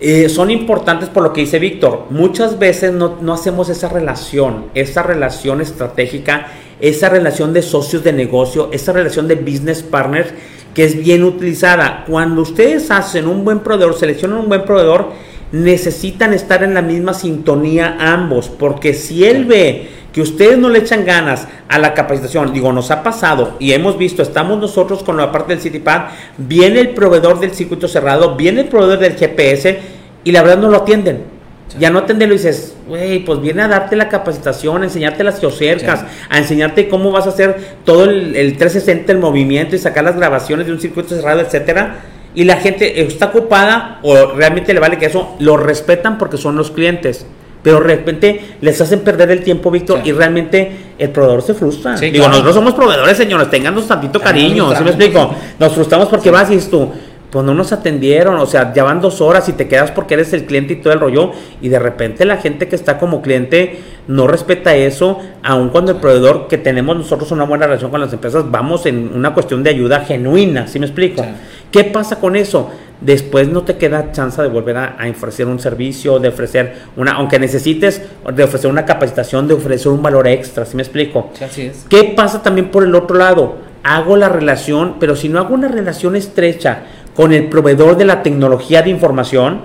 eh, son importantes por lo que dice Víctor. Muchas veces no, no, hacemos esa relación, esa relación estratégica, esa relación de socios de negocio, esa relación de business partners que es bien utilizada. Cuando ustedes hacen un buen proveedor, seleccionan un buen proveedor, necesitan estar en la misma sintonía ambos, porque si él ve que ustedes no le echan ganas a la capacitación, digo, nos ha pasado y hemos visto, estamos nosotros con la parte del CityPad, viene el proveedor del circuito cerrado, viene el proveedor del GPS y la verdad no lo atienden. Ya no atenderlo y dices, güey, pues viene a darte la capacitación, a enseñarte las geocercas, a enseñarte cómo vas a hacer todo el, el 360, el movimiento y sacar las grabaciones de un circuito cerrado, etcétera. Y la gente está ocupada o realmente le vale que eso, lo respetan porque son los clientes. Pero de repente les hacen perder el tiempo, Víctor, y realmente el proveedor se frustra. Digo, nosotros somos proveedores, señores, tenganos tantito cariño, ¿sí me explico? Nos frustramos porque vas y dices tú, pues no nos atendieron, o sea, ya van dos horas y te quedas porque eres el cliente y todo el rollo, y de repente la gente que está como cliente no respeta eso, aun cuando el proveedor que tenemos nosotros una buena relación con las empresas, vamos en una cuestión de ayuda genuina, ¿sí me explico? ¿Qué pasa con eso? Después no te queda chance de volver a, ofrecer un servicio, de ofrecer una, aunque necesites, de ofrecer una capacitación, de ofrecer un valor extra, ¿sí me explico? así es. ¿Qué pasa también por el otro lado? Hago la relación, pero si no hago una relación estrecha, con el proveedor de la tecnología de información,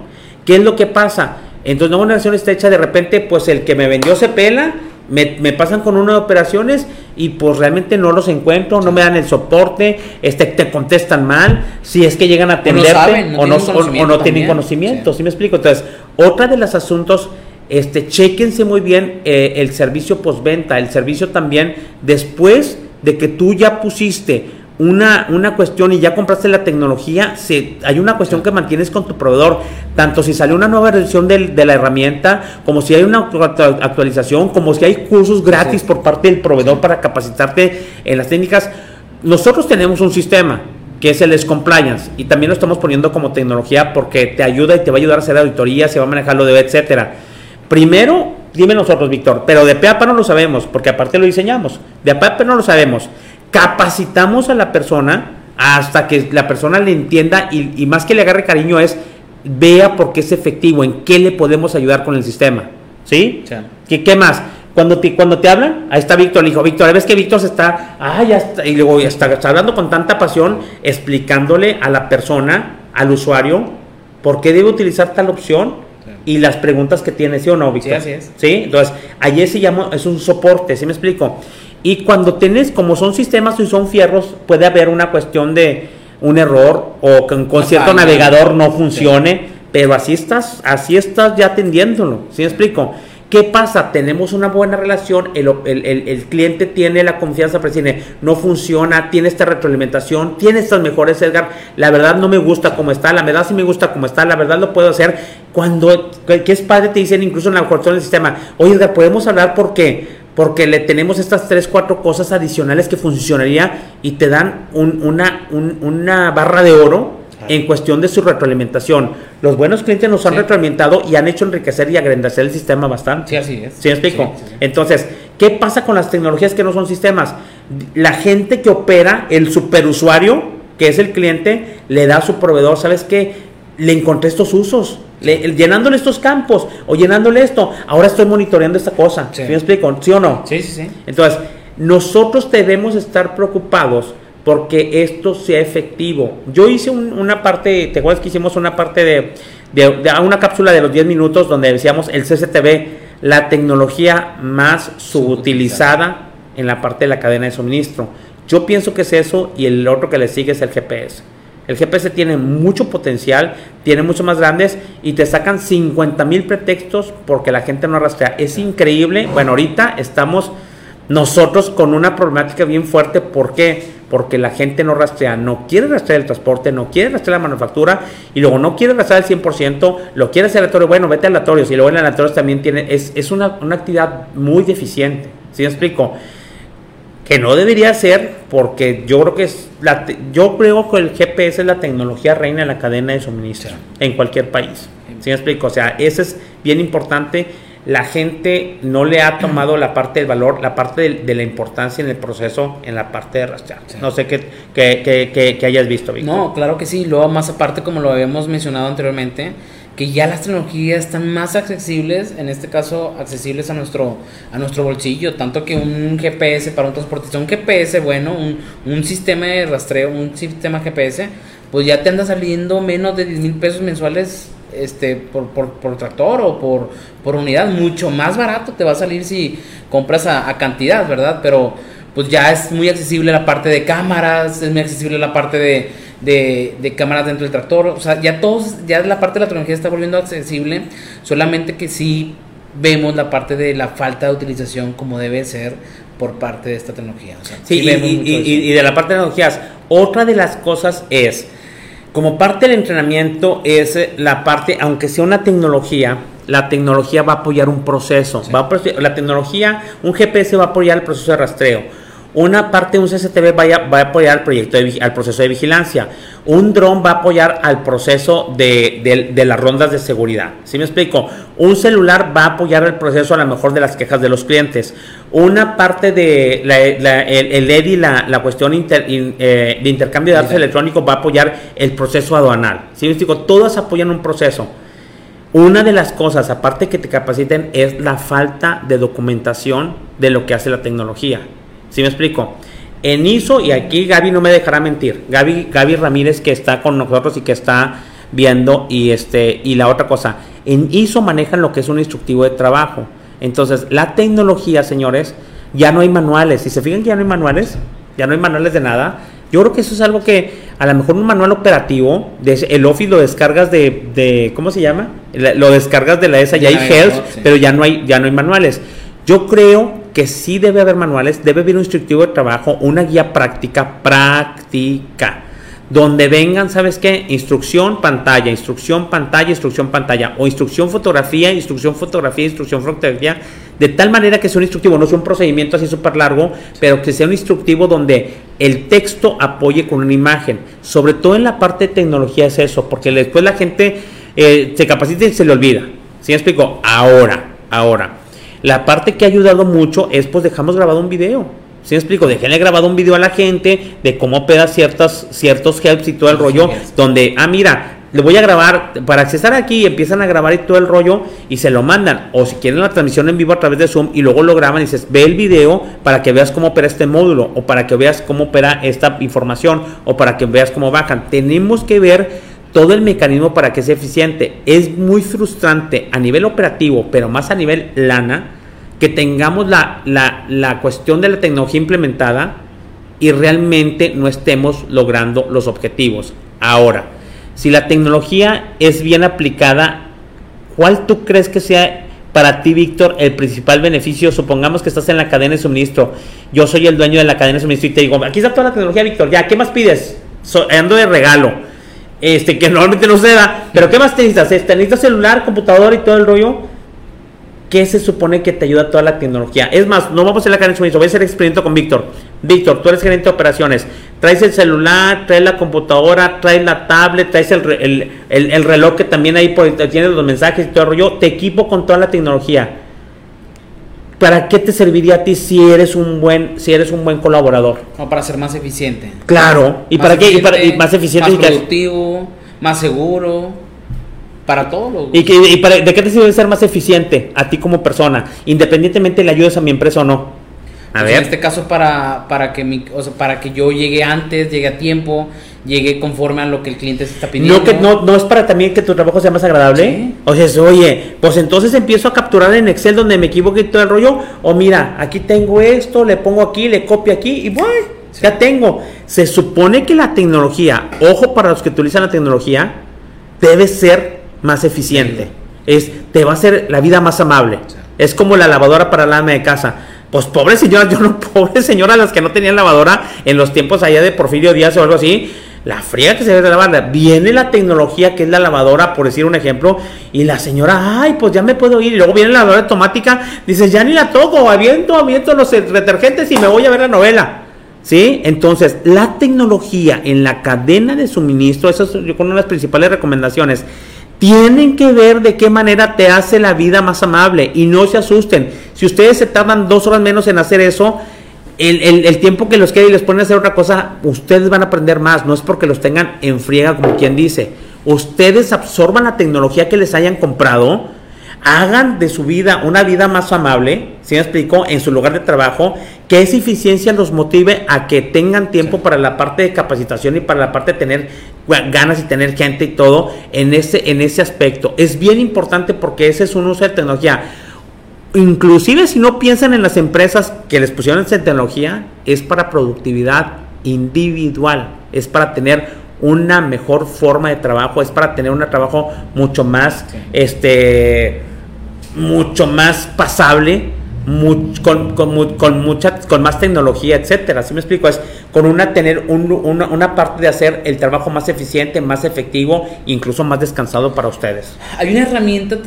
¿qué es lo que pasa? Entonces, no una relación estrecha, de repente, pues el que me vendió se pela, me, pasan con una de operaciones y pues realmente no los encuentro, no me dan el soporte, este, te contestan mal, si es que llegan a atenderte o no, o no, tienen conocimiento, sí. me explico? Entonces, otra de los asuntos, este, chequense muy bien eh, el servicio postventa, el servicio también después de que tú ya pusiste una, una cuestión y ya compraste la tecnología, se, hay una cuestión que mantienes con tu proveedor, tanto si sale una nueva versión de, la herramienta, como si hay una actualización, como si hay cursos gratis por parte del proveedor para capacitarte en las técnicas. Nosotros tenemos un sistema que es el S Compliance y también lo estamos poniendo como tecnología porque te ayuda y te va a ayudar a hacer auditoría, se va a manejar lo de etcétera. Primero, dime nosotros, Víctor, pero de PAPA no lo sabemos, porque aparte lo diseñamos. De PAPA no lo sabemos capacitamos a la persona hasta que la persona le entienda y, más que le agarre cariño es vea por qué es efectivo, en qué le podemos ayudar con el sistema. ¿Sí? ¿Qué, más? Cuando te, cuando te hablan, ahí está Víctor, le dijo, Víctor, ves que Víctor se está, ah, ya está, y luego ya está, hablando con tanta pasión, explicándole a la persona, al usuario, por qué debe utilizar tal opción y las preguntas que tiene, ¿sí o no, Víctor? Sí, así es. ¿Sí? Entonces, allí se llama, es un soporte, ¿sí me explico? Y cuando tienes, como son sistemas y son fierros, puede haber una cuestión de un error o que con cierto navegador no funcione, pero así estás, así estás ya atendiéndolo. ¿Sí me explico? ¿Qué pasa? Tenemos una buena relación, el, el, cliente tiene la confianza, pero tiene, no funciona, tiene esta retroalimentación, tiene estas mejores, Edgar, la verdad no me gusta como está, la verdad sí me gusta como está, la verdad lo puedo hacer. Cuando, que es padre, te dicen incluso en la cuestión del sistema, oye Edgar, podemos hablar porque porque le tenemos estas tres, cuatro cosas adicionales que funcionaría y te dan una, una barra de oro en cuestión de su retroalimentación. Los buenos clientes nos han retroalimentado y han hecho enriquecer y agrandecer el sistema bastante. Sí, así es. ¿Sí me explico? Entonces, ¿qué pasa con las tecnologías que no son sistemas? La gente que opera, el superusuario, que es el cliente, le da a su proveedor, ¿sabes qué? Le encontré estos usos llenándole estos campos o llenándole esto, ahora estoy monitoreando esta cosa. Sí. ¿Me explico? ¿Sí o no? Sí, sí, sí. Entonces, nosotros debemos estar preocupados porque esto sea efectivo. Yo hice una parte, ¿te acuerdas que hicimos una parte de, de, una cápsula de los 10 minutos donde decíamos el CCTV, la tecnología más subutilizada en la parte de la cadena de suministro? Yo pienso que es eso y el otro que le sigue es el GPS. El GPS tiene mucho potencial, tiene mucho más grandes y te sacan 50 mil pretextos porque la gente no rastrea. Es increíble. Bueno, ahorita estamos nosotros con una problemática bien fuerte. ¿Por qué? Porque la gente no rastrea, no quiere rastrear el transporte, no quiere rastrear la manufactura y luego no quiere rastrear el 100%, lo quiere hacer aleatorio. Bueno, vete a aleatorios y luego en aleatorios también tiene, es, es una, una actividad muy deficiente. ¿Sí me explico? Que no debería ser porque yo creo que es la yo creo que el GPS es la tecnología reina en la cadena de suministro en cualquier país. ¿Sí me explico? O sea, eso es bien importante. La gente no le ha tomado la parte del valor, la parte de, la importancia en el proceso, en la parte de rastrear. No sé qué, qué, qué, hayas visto, Víctor. No, claro que sí. Luego, más aparte, como lo habíamos mencionado anteriormente, que ya las tecnologías están más accesibles, en este caso accesibles a nuestro, a nuestro bolsillo, tanto que un GPS para un transportista, un GPS bueno, un, un sistema de rastreo, un sistema GPS, pues ya te anda saliendo menos de 10 mil pesos mensuales este, por, por, por, tractor o por, por unidad, mucho más barato te va a salir si compras a, a cantidad, ¿verdad? Pero pues ya es muy accesible la parte de cámaras, es muy accesible la parte de de, cámaras dentro del tractor. O sea, ya todos, ya la parte de la tecnología está volviendo accesible, solamente que sí vemos la parte de la falta de utilización como debe ser por parte de esta tecnología. sí, y, de la parte de tecnologías, otra de las cosas es, como parte del entrenamiento es la parte, aunque sea una tecnología, la tecnología va a apoyar un proceso. Va la tecnología, un GPS va a apoyar el proceso de rastreo una parte de un CCTV va a apoyar al, proyecto al proceso de vigilancia. Un dron va a apoyar al proceso de, las rondas de seguridad. ¿Sí me explico? Un celular va a apoyar el proceso a lo mejor de las quejas de los clientes. Una parte de el, EDI, la, cuestión eh, de intercambio de datos electrónicos va a apoyar el proceso aduanal. ¿Sí me explico? Todas apoyan un proceso. Una de las cosas, aparte que te capaciten, es la falta de documentación de lo que hace la tecnología. ¿Sí me explico? En ISO, y aquí Gaby no me dejará mentir, Gaby, Gaby Ramírez que está con nosotros y que está viendo, y, este, y la otra cosa, en ISO manejan lo que es un instructivo de trabajo. Entonces, la tecnología, señores, ya no hay manuales. Si se fijan que ya no hay manuales, ya no hay manuales de nada. Yo creo que eso es algo que a lo mejor un manual operativo, de el Office lo descargas de, de ¿cómo se llama? Lo descargas de la ESA, ya hay Health, pero ya no hay, ya no hay manuales. Yo creo que sí debe haber manuales, debe haber un instructivo de trabajo, una guía práctica, práctica, donde vengan, ¿sabes qué? Instrucción, pantalla, instrucción, pantalla, instrucción, pantalla, o instrucción, fotografía, instrucción, fotografía, instrucción, fotografía, de tal manera que sea un instructivo, no sea un procedimiento así súper largo, pero que sea un instructivo donde el texto apoye con una imagen. Sobre todo en la parte de tecnología es eso, porque después la gente eh, se capacita y se le olvida. ¿Sí me explico? Ahora, ahora la parte que ha ayudado mucho es pues dejamos grabado un video. ¿Sí me explico? Déjenle grabado un video a la gente de cómo opera ciertas, ciertos helps y todo el rollo. Donde, ah, mira, le voy a grabar, para accesar aquí, empiezan a grabar y todo el rollo y se lo mandan. O si quieren la transmisión en vivo a través de Zoom y luego lo graban y dices, ve el video para que veas cómo opera este módulo, o para que veas cómo opera esta información, o para que veas cómo bajan. Tenemos que ver todo el mecanismo para que sea eficiente. Es muy frustrante a nivel operativo, pero más a nivel lana, que tengamos la, la, cuestión de la tecnología implementada y realmente no estemos logrando los objetivos. Ahora, si la tecnología es bien aplicada, ¿cuál tú crees que sea para ti, Víctor, el principal beneficio? Supongamos que estás en la cadena de suministro. Yo soy el dueño de la cadena de suministro y te digo, aquí está toda la tecnología, Víctor. Ya, ¿qué más pides? ando de regalo este, que normalmente no se da. Pero ¿qué más te necesitas? Este, necesitas celular, computador y todo el rollo. ¿qué se supone que te ayuda toda la tecnología? Es más, no vamos a hacer la cadena de suministro, voy a hacer experimento con Víctor. Víctor, tú eres gerente de operaciones, traes el celular, traes la computadora, traes la tablet, traes el, el, reloj que también ahí tienes los mensajes y todo el rollo, te equipo con toda la tecnología. ¿Para qué te serviría a ti si eres un buen, si eres un buen colaborador? No, para ser más eficiente. Claro. ¿Y para qué? Y más eficiente. Más productivo, más seguro. Para todo. ¿Y, de qué te sirve ser más eficiente a ti como persona? Independientemente le ayudes a mi empresa o no. A ver. En este caso para, para, que mi, para que yo llegue antes, llegue a tiempo, llegue conforme a lo que el cliente se está pidiendo. No, que, no, no es para también que tu trabajo sea más agradable. O sea, oye, pues entonces empiezo a capturar en Excel donde me equivoqué todo el rollo. O mira, aquí tengo esto, le pongo aquí, le copio aquí y voy. Ya tengo. Se supone que la tecnología, ojo para los que utilizan la tecnología, debe ser más eficiente. Es, te va a hacer la vida más amable. Es como la lavadora para la ama de casa pues pobre señora, yo no, pobre señora, las que no tenían lavadora en los tiempos allá de Porfirio Díaz o algo así, la fría que se ve de la banda. Viene la tecnología que es la lavadora, por decir un ejemplo, y la señora, ay, pues ya me puedo ir. Y luego viene la lavadora automática, dice, ya ni la toco, aviento, aviento los detergentes y me voy a ver la novela. ¿Sí? Entonces, la tecnología en la cadena de suministro, eso es con una de las principales recomendaciones tienen que ver de qué manera te hace la vida más amable y no se asusten. Si ustedes se tardan dos horas menos en hacer eso, el, tiempo que los queda y les ponen a hacer otra cosa, ustedes van a aprender más. No es porque los tengan en friega, como quien dice. Ustedes absorban la tecnología que les hayan comprado hagan de su vida una vida más amable, si me explico, en su lugar de trabajo, que esa eficiencia los motive a que tengan tiempo para la parte de capacitación y para la parte de tener ganas y tener gente y todo en ese, en ese aspecto. Es bien importante porque ese es un uso de tecnología. Inclusive si no piensan en las empresas que les pusieron esa tecnología, es para productividad individual, es para tener una mejor forma de trabajo, es para tener un trabajo mucho más, este, mucho más pasable, con, con, con, mucha, con más tecnología, etcétera. ¿Sí me explico? Es con una tener una, una, parte de hacer el trabajo más eficiente, más efectivo, incluso más descansado para ustedes. Hay una herramienta,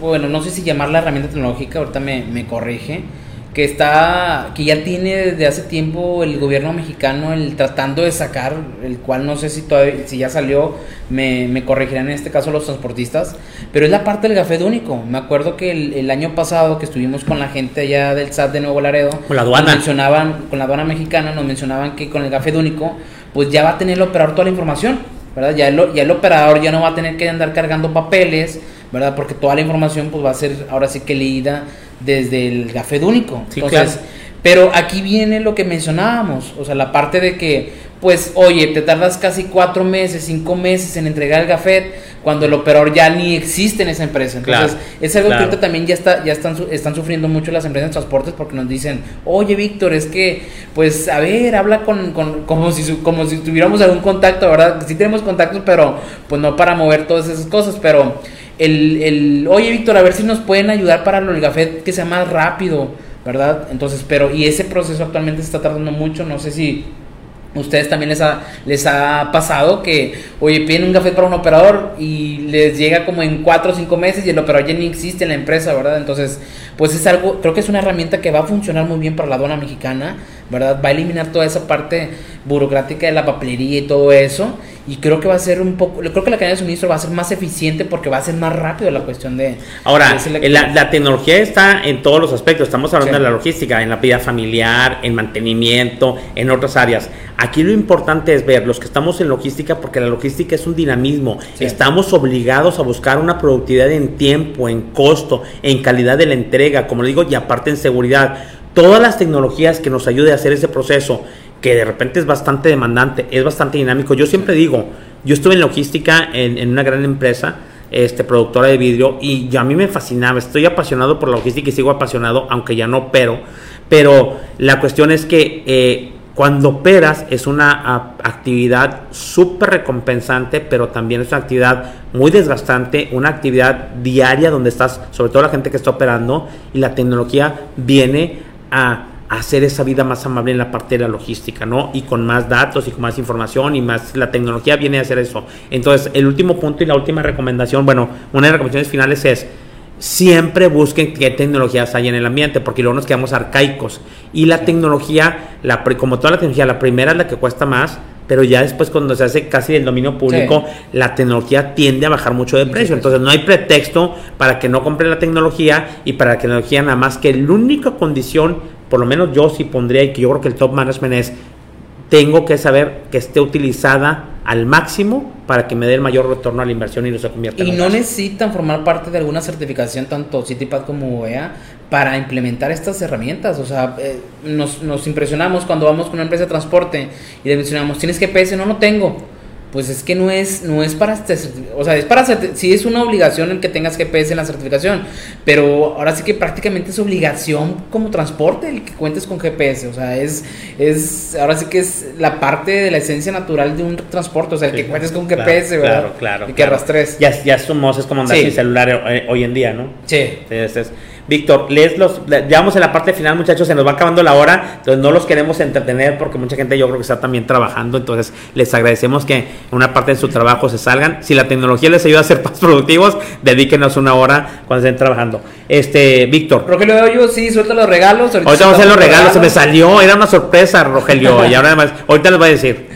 bueno, no sé si llamarla herramienta tecnológica, ahorita me, me corrige que está que ya tiene desde hace tiempo el gobierno mexicano el tratando de sacar el cual no sé si todavía si ya salió me, me corregirán en este caso los transportistas pero es la parte del café único me acuerdo que el, año pasado que estuvimos con la gente allá del SAT de Nuevo Laredo con la aduana. mencionaban con la aduana mexicana nos mencionaban que con el café único pues ya va a tener el operador toda la información verdad ya el, ya el operador ya no va a tener que andar cargando papeles verdad porque toda la información pues va a ser ahora sí que leída desde el café único. Entonces, pero aquí viene lo que mencionábamos, o sea, la parte de que, pues, oye, te tardas casi cuatro meses, cinco meses en entregar el café cuando el operador ya ni existe en esa empresa. Entonces, es algo que ahorita también ya está, ya están, están sufriendo mucho las empresas de transportes porque nos dicen, oye, Víctor, es que, pues, a ver, habla con, con como si como si tuviéramos algún contacto, ¿verdad? Sí tenemos contactos, pero pues no para mover todas esas cosas, pero el, el, oye Víctor, a ver si nos pueden ayudar para el café que sea más rápido, ¿verdad? Entonces, pero, y ese proceso actualmente se está tardando mucho, no sé si ustedes también les ha, les ha pasado que, oye, piden un café para un operador y les llega como en cuatro o cinco meses y el operador ya ni existe en la empresa, ¿verdad? Entonces, pues es algo, creo que es una herramienta que va a funcionar muy bien para la aduana mexicana, ¿verdad? Va a eliminar toda esa parte burocrática de la papelería y todo eso y creo que va a ser un poco, creo que la cadena de suministro va a ser más eficiente porque va a ser más rápido la cuestión de... Ahora, la, tecnología está en todos los aspectos, estamos hablando de la logística, en la vida familiar, en mantenimiento, en otras áreas. Aquí lo importante es ver los que estamos en logística porque la logística es un dinamismo, estamos obligados a buscar una productividad en tiempo, en costo, en calidad de la entrega, como le digo, y aparte en seguridad. Todas las tecnologías que nos ayuden a hacer ese proceso que de repente es bastante demandante, es bastante dinámico. Yo siempre digo, yo estuve en logística en, una gran empresa, este, productora de vidrio, y a mí me fascinaba, estoy apasionado por la logística y sigo apasionado, aunque ya no opero, pero la cuestión es que eh, cuando operas es una actividad súper recompensante, pero también es una actividad muy desgastante, una actividad diaria donde estás, sobre todo la gente que está operando, y la tecnología viene a hacer esa vida más amable en la parte de la logística, ¿no? Y con más datos y con más información y más la tecnología viene a hacer eso. Entonces, el último punto y la última recomendación, bueno, una de las recomendaciones finales es siempre busquen qué tecnologías hay en el ambiente, porque luego nos quedamos arcaicos. Y la tecnología, la, como toda la tecnología, la primera es la que cuesta más, pero ya después cuando se hace casi del dominio público, la tecnología tiende a bajar mucho de precio. Entonces no hay pretexto para que no compre la tecnología y para la tecnología nada más que la única condición, por lo menos yo sí pondría y que yo creo que el top management es, tengo que saber que esté utilizada al máximo para que me dé el mayor retorno a la inversión y no se convierta en Y no necesitan formar parte de alguna certificación, tanto CityPad como OEA, para implementar estas herramientas. O sea, eh, nos, nos impresionamos cuando vamos con una empresa de transporte y le mencionamos, ¿tienes GPS? No, no tengo pues es que no es no es para este, o sea es para sí es una obligación el que tengas GPS en la certificación pero ahora sí que prácticamente es obligación como transporte el que cuentes con GPS o sea es es ahora sí que es la parte de la esencia natural de un transporte o sea el que cuentes con GPS verdad claro claro y que arrastres. Ya ya somos es como andar sin celular eh, hoy en día no sí, Entonces, Víctor, lees los. Llevamos en la parte final, muchachos, se nos va acabando la hora, entonces no los queremos entretener porque mucha gente yo creo que está también trabajando, entonces les agradecemos que una parte de su trabajo se salgan. Si la tecnología les ayuda a ser más productivos, dedíquenos una hora cuando estén trabajando. Este, Víctor. Rogelio yo sí, suelta los regalos. Ahorita, vamos a hacer los regalos, se me salió, era una sorpresa, Rogelio, y ahora además, ahorita les voy a decir.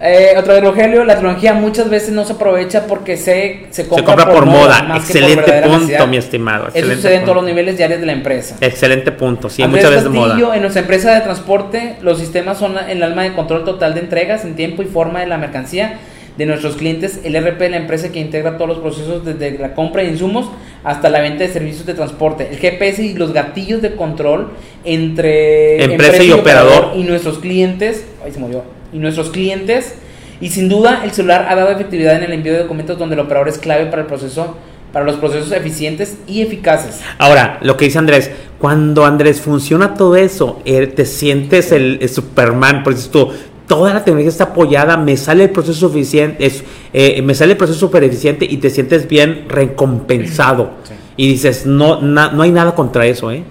Eh, otro de Rogelio, la tecnología muchas veces no se aprovecha porque se, se compra, por, moda. Excelente punto, mi estimado. Eso sucede en todos los niveles diarios de la empresa. Excelente punto, sí, muchas veces moda. En nuestra empresa de transporte, los sistemas son el alma de control total de entregas en tiempo y forma de la mercancía de nuestros clientes, el RP de la empresa que integra todos los procesos desde la compra de insumos hasta la venta de servicios de transporte, el GPS y los gatillos de control entre empresa, y, operador y nuestros clientes, ahí se movió, y nuestros clientes. Y sin duda el celular ha dado efectividad en el envío de documentos donde el operador es clave para el proceso para los procesos eficientes y eficientes. Ahora, lo que dice Andrés, cuando Andrés funciona todo eso, eh, te sientes el, Superman, porque tú, toda la tecnología está apoyada, me sale el proceso eficiente, es, eh, me sale el proceso super eficiente y te sientes bien recompensado. Y dices, no, no hay nada contra eso, ¿eh?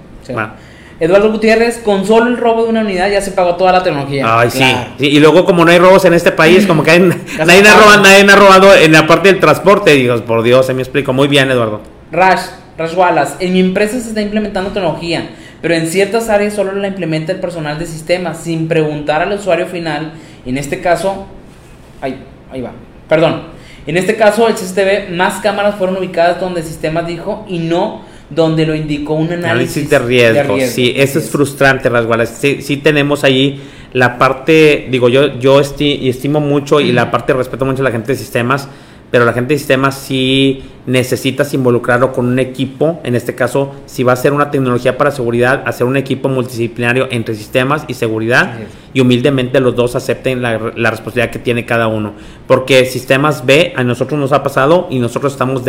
Eduardo Gutiérrez, con solo el robo de una unidad ya se pagó toda la tecnología. Ay, sí. Y luego, como no hay robos en este país, como que nadie, ha robado, nadie ha robado en la parte del transporte. Digo, por Dios, se me explico. Muy bien, Eduardo. Rash, Rash Wallace, en mi empresa se está implementando tecnología, pero en ciertas áreas solo la implementa el personal de sistemas, sin preguntar al usuario final. En este caso, ahí, ahí va. Perdón. En este caso, el CCTV, más cámaras fueron ubicadas donde el sistema dijo y no donde lo indicó un análisis, de, riesgo. Sí, eso es frustrante, Rasgualas. Sí, sí tenemos ahí la parte, digo, yo, yo estimo mucho y la parte respeto mucho a la gente de sistemas pero la gente de sistemas sí necesitas involucrarlo con un equipo, en este caso, si va a ser una tecnología para seguridad, hacer un equipo multidisciplinario entre sistemas y seguridad y humildemente los dos acepten la, responsabilidad que tiene cada uno, porque sistemas B a nosotros nos ha pasado y nosotros estamos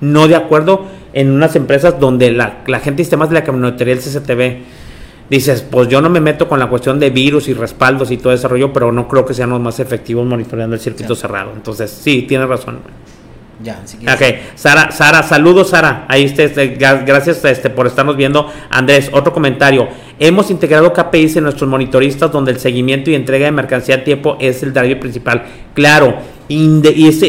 no de acuerdo en unas empresas donde la, la gente de sistemas de la camionería del CCTV dices, pues yo no me meto con la cuestión de virus y respaldos y todo ese rollo, pero no creo que sean los más efectivos monitoreando el circuito cerrado. Entonces, sí, tienes razón. Ya, si Ok, Sara, Sara, saludos Sara, ahí este, gracias este, por estarnos viendo. Andrés, otro comentario. Hemos integrado KPIs en nuestros monitoristas donde el seguimiento y entrega de mercancía a tiempo es el driver principal. Claro, y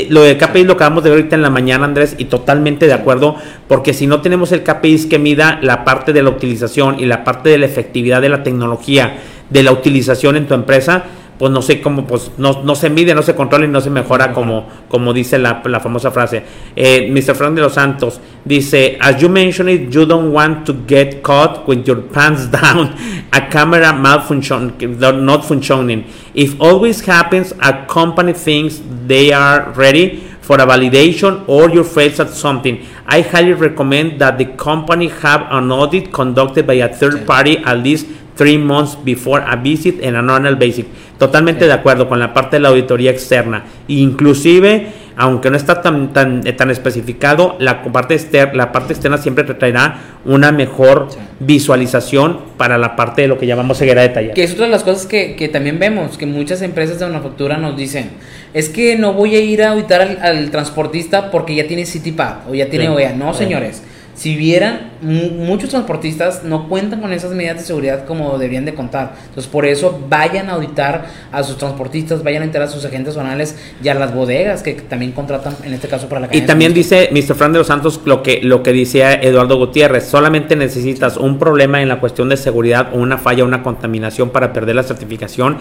lo de KPIs lo acabamos de ver ahorita en la mañana, Andrés, y totalmente de acuerdo, porque si no tenemos el KPIs que mida la parte de la utilización y la parte de la efectividad de la tecnología, de la utilización en tu empresa, pues no sé cómo, pues no, no se mide, no se controla y no se mejora como, como dice la, la famosa frase. Eh, Mr. Frank de los Santos dice, as you mentioned it, you don't want to get caught with your pants down, a camera malfunction, not functioning. If always happens, a company thinks they are ready for a validation or you fails at something. I highly recommend that the company have an audit conducted by a third party at least three months before a visit en an annual basis. Totalmente de acuerdo con la parte de la auditoría externa. Inclusive, aunque no está tan, tan, tan especificado, la parte, externa, la parte externa siempre te traerá una mejor visualización para la parte de lo que llamamos ceguera detallada. Que es otra de las cosas que, que, también vemos, que muchas empresas de manufactura nos dicen, es que no voy a ir a auditar al, transportista porque ya tiene CityPad o ya tiene OEA. No, señores si vieran, muchos transportistas no cuentan con esas medidas de seguridad como deberían de contar. Entonces, por eso vayan a auditar a sus transportistas, vayan a enterar a sus agentes zonales y a las bodegas que también contratan, en este caso, para la Y también dice Mr. Fran de los Santos lo que, lo que decía Eduardo Gutiérrez, solamente necesitas un problema en la cuestión de seguridad o una falla, una contaminación para perder la certificación.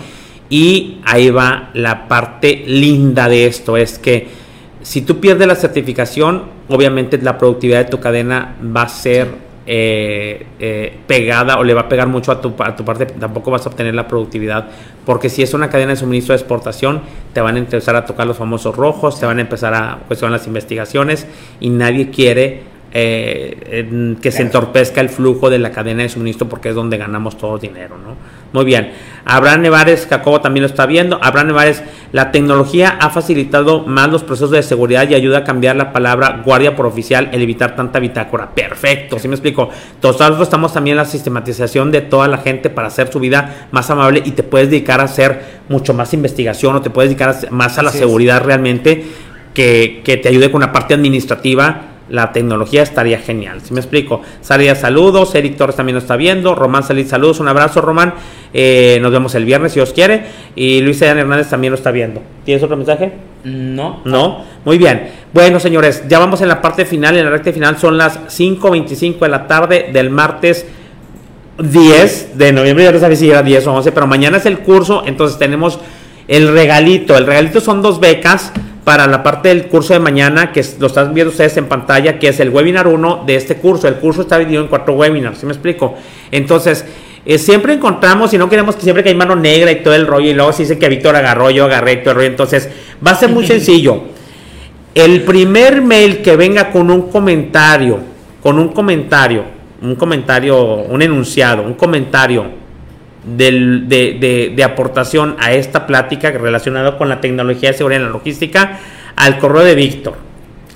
Y ahí va la parte linda de esto, es que si tú pierdes la certificación, obviamente la productividad de tu cadena va a ser eh, eh, pegada o le va a pegar mucho a tu, a tu parte, tampoco vas a obtener la productividad, porque si es una cadena de suministro de exportación, te van a empezar a tocar los famosos rojos, te van a empezar a cuestionar las investigaciones y nadie quiere eh, que se entorpezca el flujo de la cadena de suministro porque es donde ganamos todo dinero, ¿no? Muy bien. Abraham Nevares, Jacobo también lo está viendo. Abraham Nevares, la tecnología ha facilitado más los procesos de seguridad y ayuda a cambiar la palabra guardia por oficial, el evitar tanta bitácora. Perfecto, ¿sí me explico? Nosotros estamos también en la sistematización de toda la gente para hacer su vida más amable y te puedes dedicar a hacer mucho más investigación o te puedes dedicar más a la seguridad realmente que, que te ayude con la parte administrativa la tecnología estaría genial. Si me explico? Salia, saludos. Eric Torres también nos está viendo. Román Salit, saludos. Un abrazo, Román. Eh, nos vemos el viernes si os quiere. Y Luis Hernández también lo está viendo. ¿Tienes otro mensaje? No. No. Muy bien. Bueno, señores, ya vamos en la parte final. En la recta final son las 5.25 de la tarde del martes 10 de noviembre. Ya no sabía si era 10 o 11, pero mañana es el curso. Entonces tenemos el regalito. El regalito son dos becas para la parte del curso de mañana, que lo están viendo ustedes en pantalla, que es el webinar 1 de este curso. El curso está dividido en cuatro webinars, ¿sí me explico? Entonces, eh, siempre encontramos, y no queremos que siempre que hay mano negra y todo el rollo, y luego se dice que Víctor agarró, yo agarré todo el rollo. Entonces, va a ser muy sencillo. El primer mail que venga con un comentario, con un comentario, un comentario, un enunciado, un comentario de, aportación a esta plática relacionada con la tecnología de seguridad en la logística al correo de Víctor.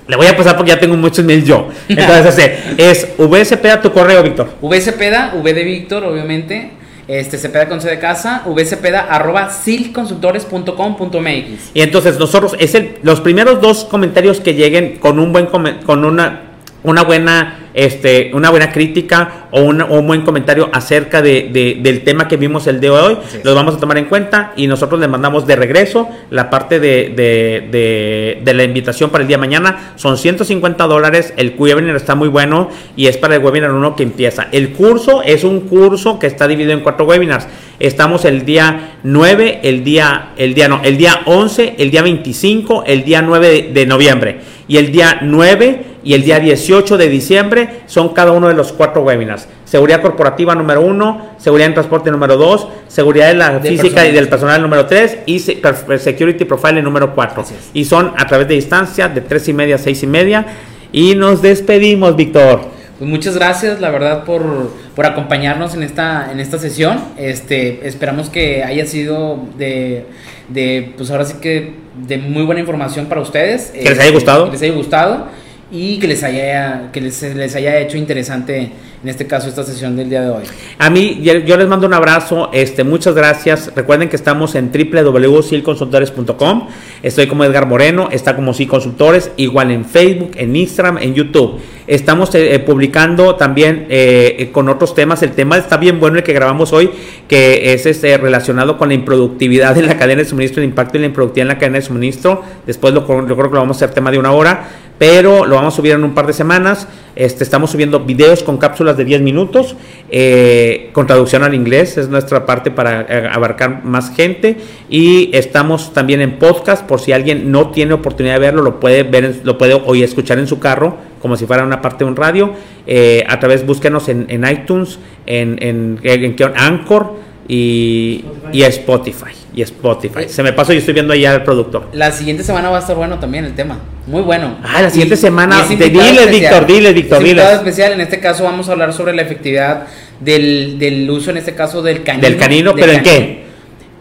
Le voy a pasar porque ya tengo muchos mails yo. Entonces, es VSP a tu correo, Víctor. VSPeda, V de Víctor, obviamente. Este, Cepeda con C de casa, vspeda arroba silconsultores.com.mx. Y entonces nosotros, es el, los primeros dos comentarios que lleguen con un buen, con una una buena, este, una buena crítica o, un buen comentario acerca de, del tema que vimos el de hoy, los vamos a tomar en cuenta y nosotros les mandamos de regreso la parte de, la invitación para el día de mañana. Son 150 dólares, el webinar está muy bueno y es para el webinar 1 que empieza. El curso es un curso que está dividido en cuatro webinars. Estamos el día 9, el día, el día no, el día 11, el día 25, el día 9 de noviembre y el día 9 y el día 18 de diciembre son cada uno de los cuatro webinars. Seguridad corporativa número uno, seguridad en transporte número dos, seguridad de la física y del personal número tres y security profile número cuatro. Y son a través de distancia de tres y media a seis y media. Y nos despedimos, Víctor. Pues muchas gracias, la verdad, por, por acompañarnos en esta, en esta sesión. Este, esperamos que haya sido de, de, pues ahora sí que de muy buena información para ustedes. Que les haya gustado. Que les haya gustado y que les haya, que les, les haya hecho interesante en este caso esta sesión del día de hoy. A mí, yo les mando un abrazo, este, muchas gracias. Recuerden que estamos en www.silconsultores.com. Estoy como Edgar Moreno, está como Sí Consultores, igual en Facebook, en Instagram, en YouTube. Estamos eh, eh, publicando también eh, con otros temas. El tema está bien bueno el que grabamos hoy, que es este, relacionado con la improductividad en la cadena de suministro, el impacto en la improductividad en la cadena de suministro. Después lo, yo creo que lo vamos a hacer tema de una hora pero lo vamos a subir en un par de semanas. Este, estamos subiendo videos con cápsulas de 10 minutos, eh, con traducción al inglés, es nuestra parte para eh, abarcar más gente. Y estamos también en podcast, por si alguien no tiene oportunidad de verlo, lo puede ver, lo puede hoy escuchar en su carro, como si fuera una parte de un radio. Eh, a través, búsquenos en, iTunes, en, en, en Anchor y, y Spotify. Y Spotify. Se me pasó y estoy viendo allá el productor. La siguiente semana va a estar bueno también el tema. Muy bueno. Ah, la siguiente semana. De, dile, Víctor, dile, Víctor, dile. especial. En este caso vamos a hablar sobre la efectividad del, del uso, en este caso, del canino. Del canino, pero ¿en qué?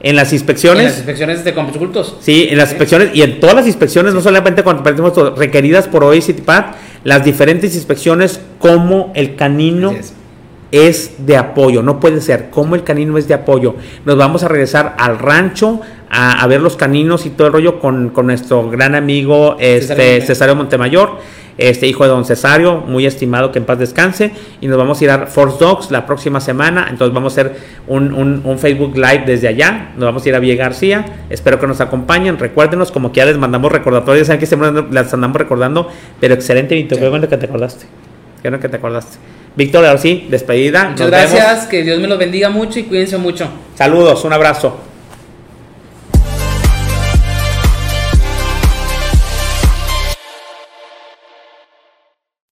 En las inspecciones. En las inspecciones de cultos. Sí, en las inspecciones y en todas las inspecciones, no solamente cuando perdemos requeridas por OICTPAD, las diferentes inspecciones como el canino es de apoyo, no puede ser. Como el canino es de apoyo, nos vamos a regresar al rancho a, ver los caninos y todo el rollo con, con nuestro gran amigo este, Cesario Montemayor este hijo de don Cesario, muy estimado, que en paz descanse, y nos vamos a ir a Force Dogs la próxima semana, entonces vamos a hacer un, un, Facebook Live desde allá, nos vamos a ir a Villa García, espero que nos acompañen, recuérdenos, como que ya les mandamos recordatorios, saben que siempre las andamos recordando, pero excelente, Víctor, qué bueno que te acordaste, qué bueno que te acordaste. Víctor, ahora sí, despedida. Muchas gracias, que Dios me los bendiga mucho y cuídense mucho. Saludos, un abrazo.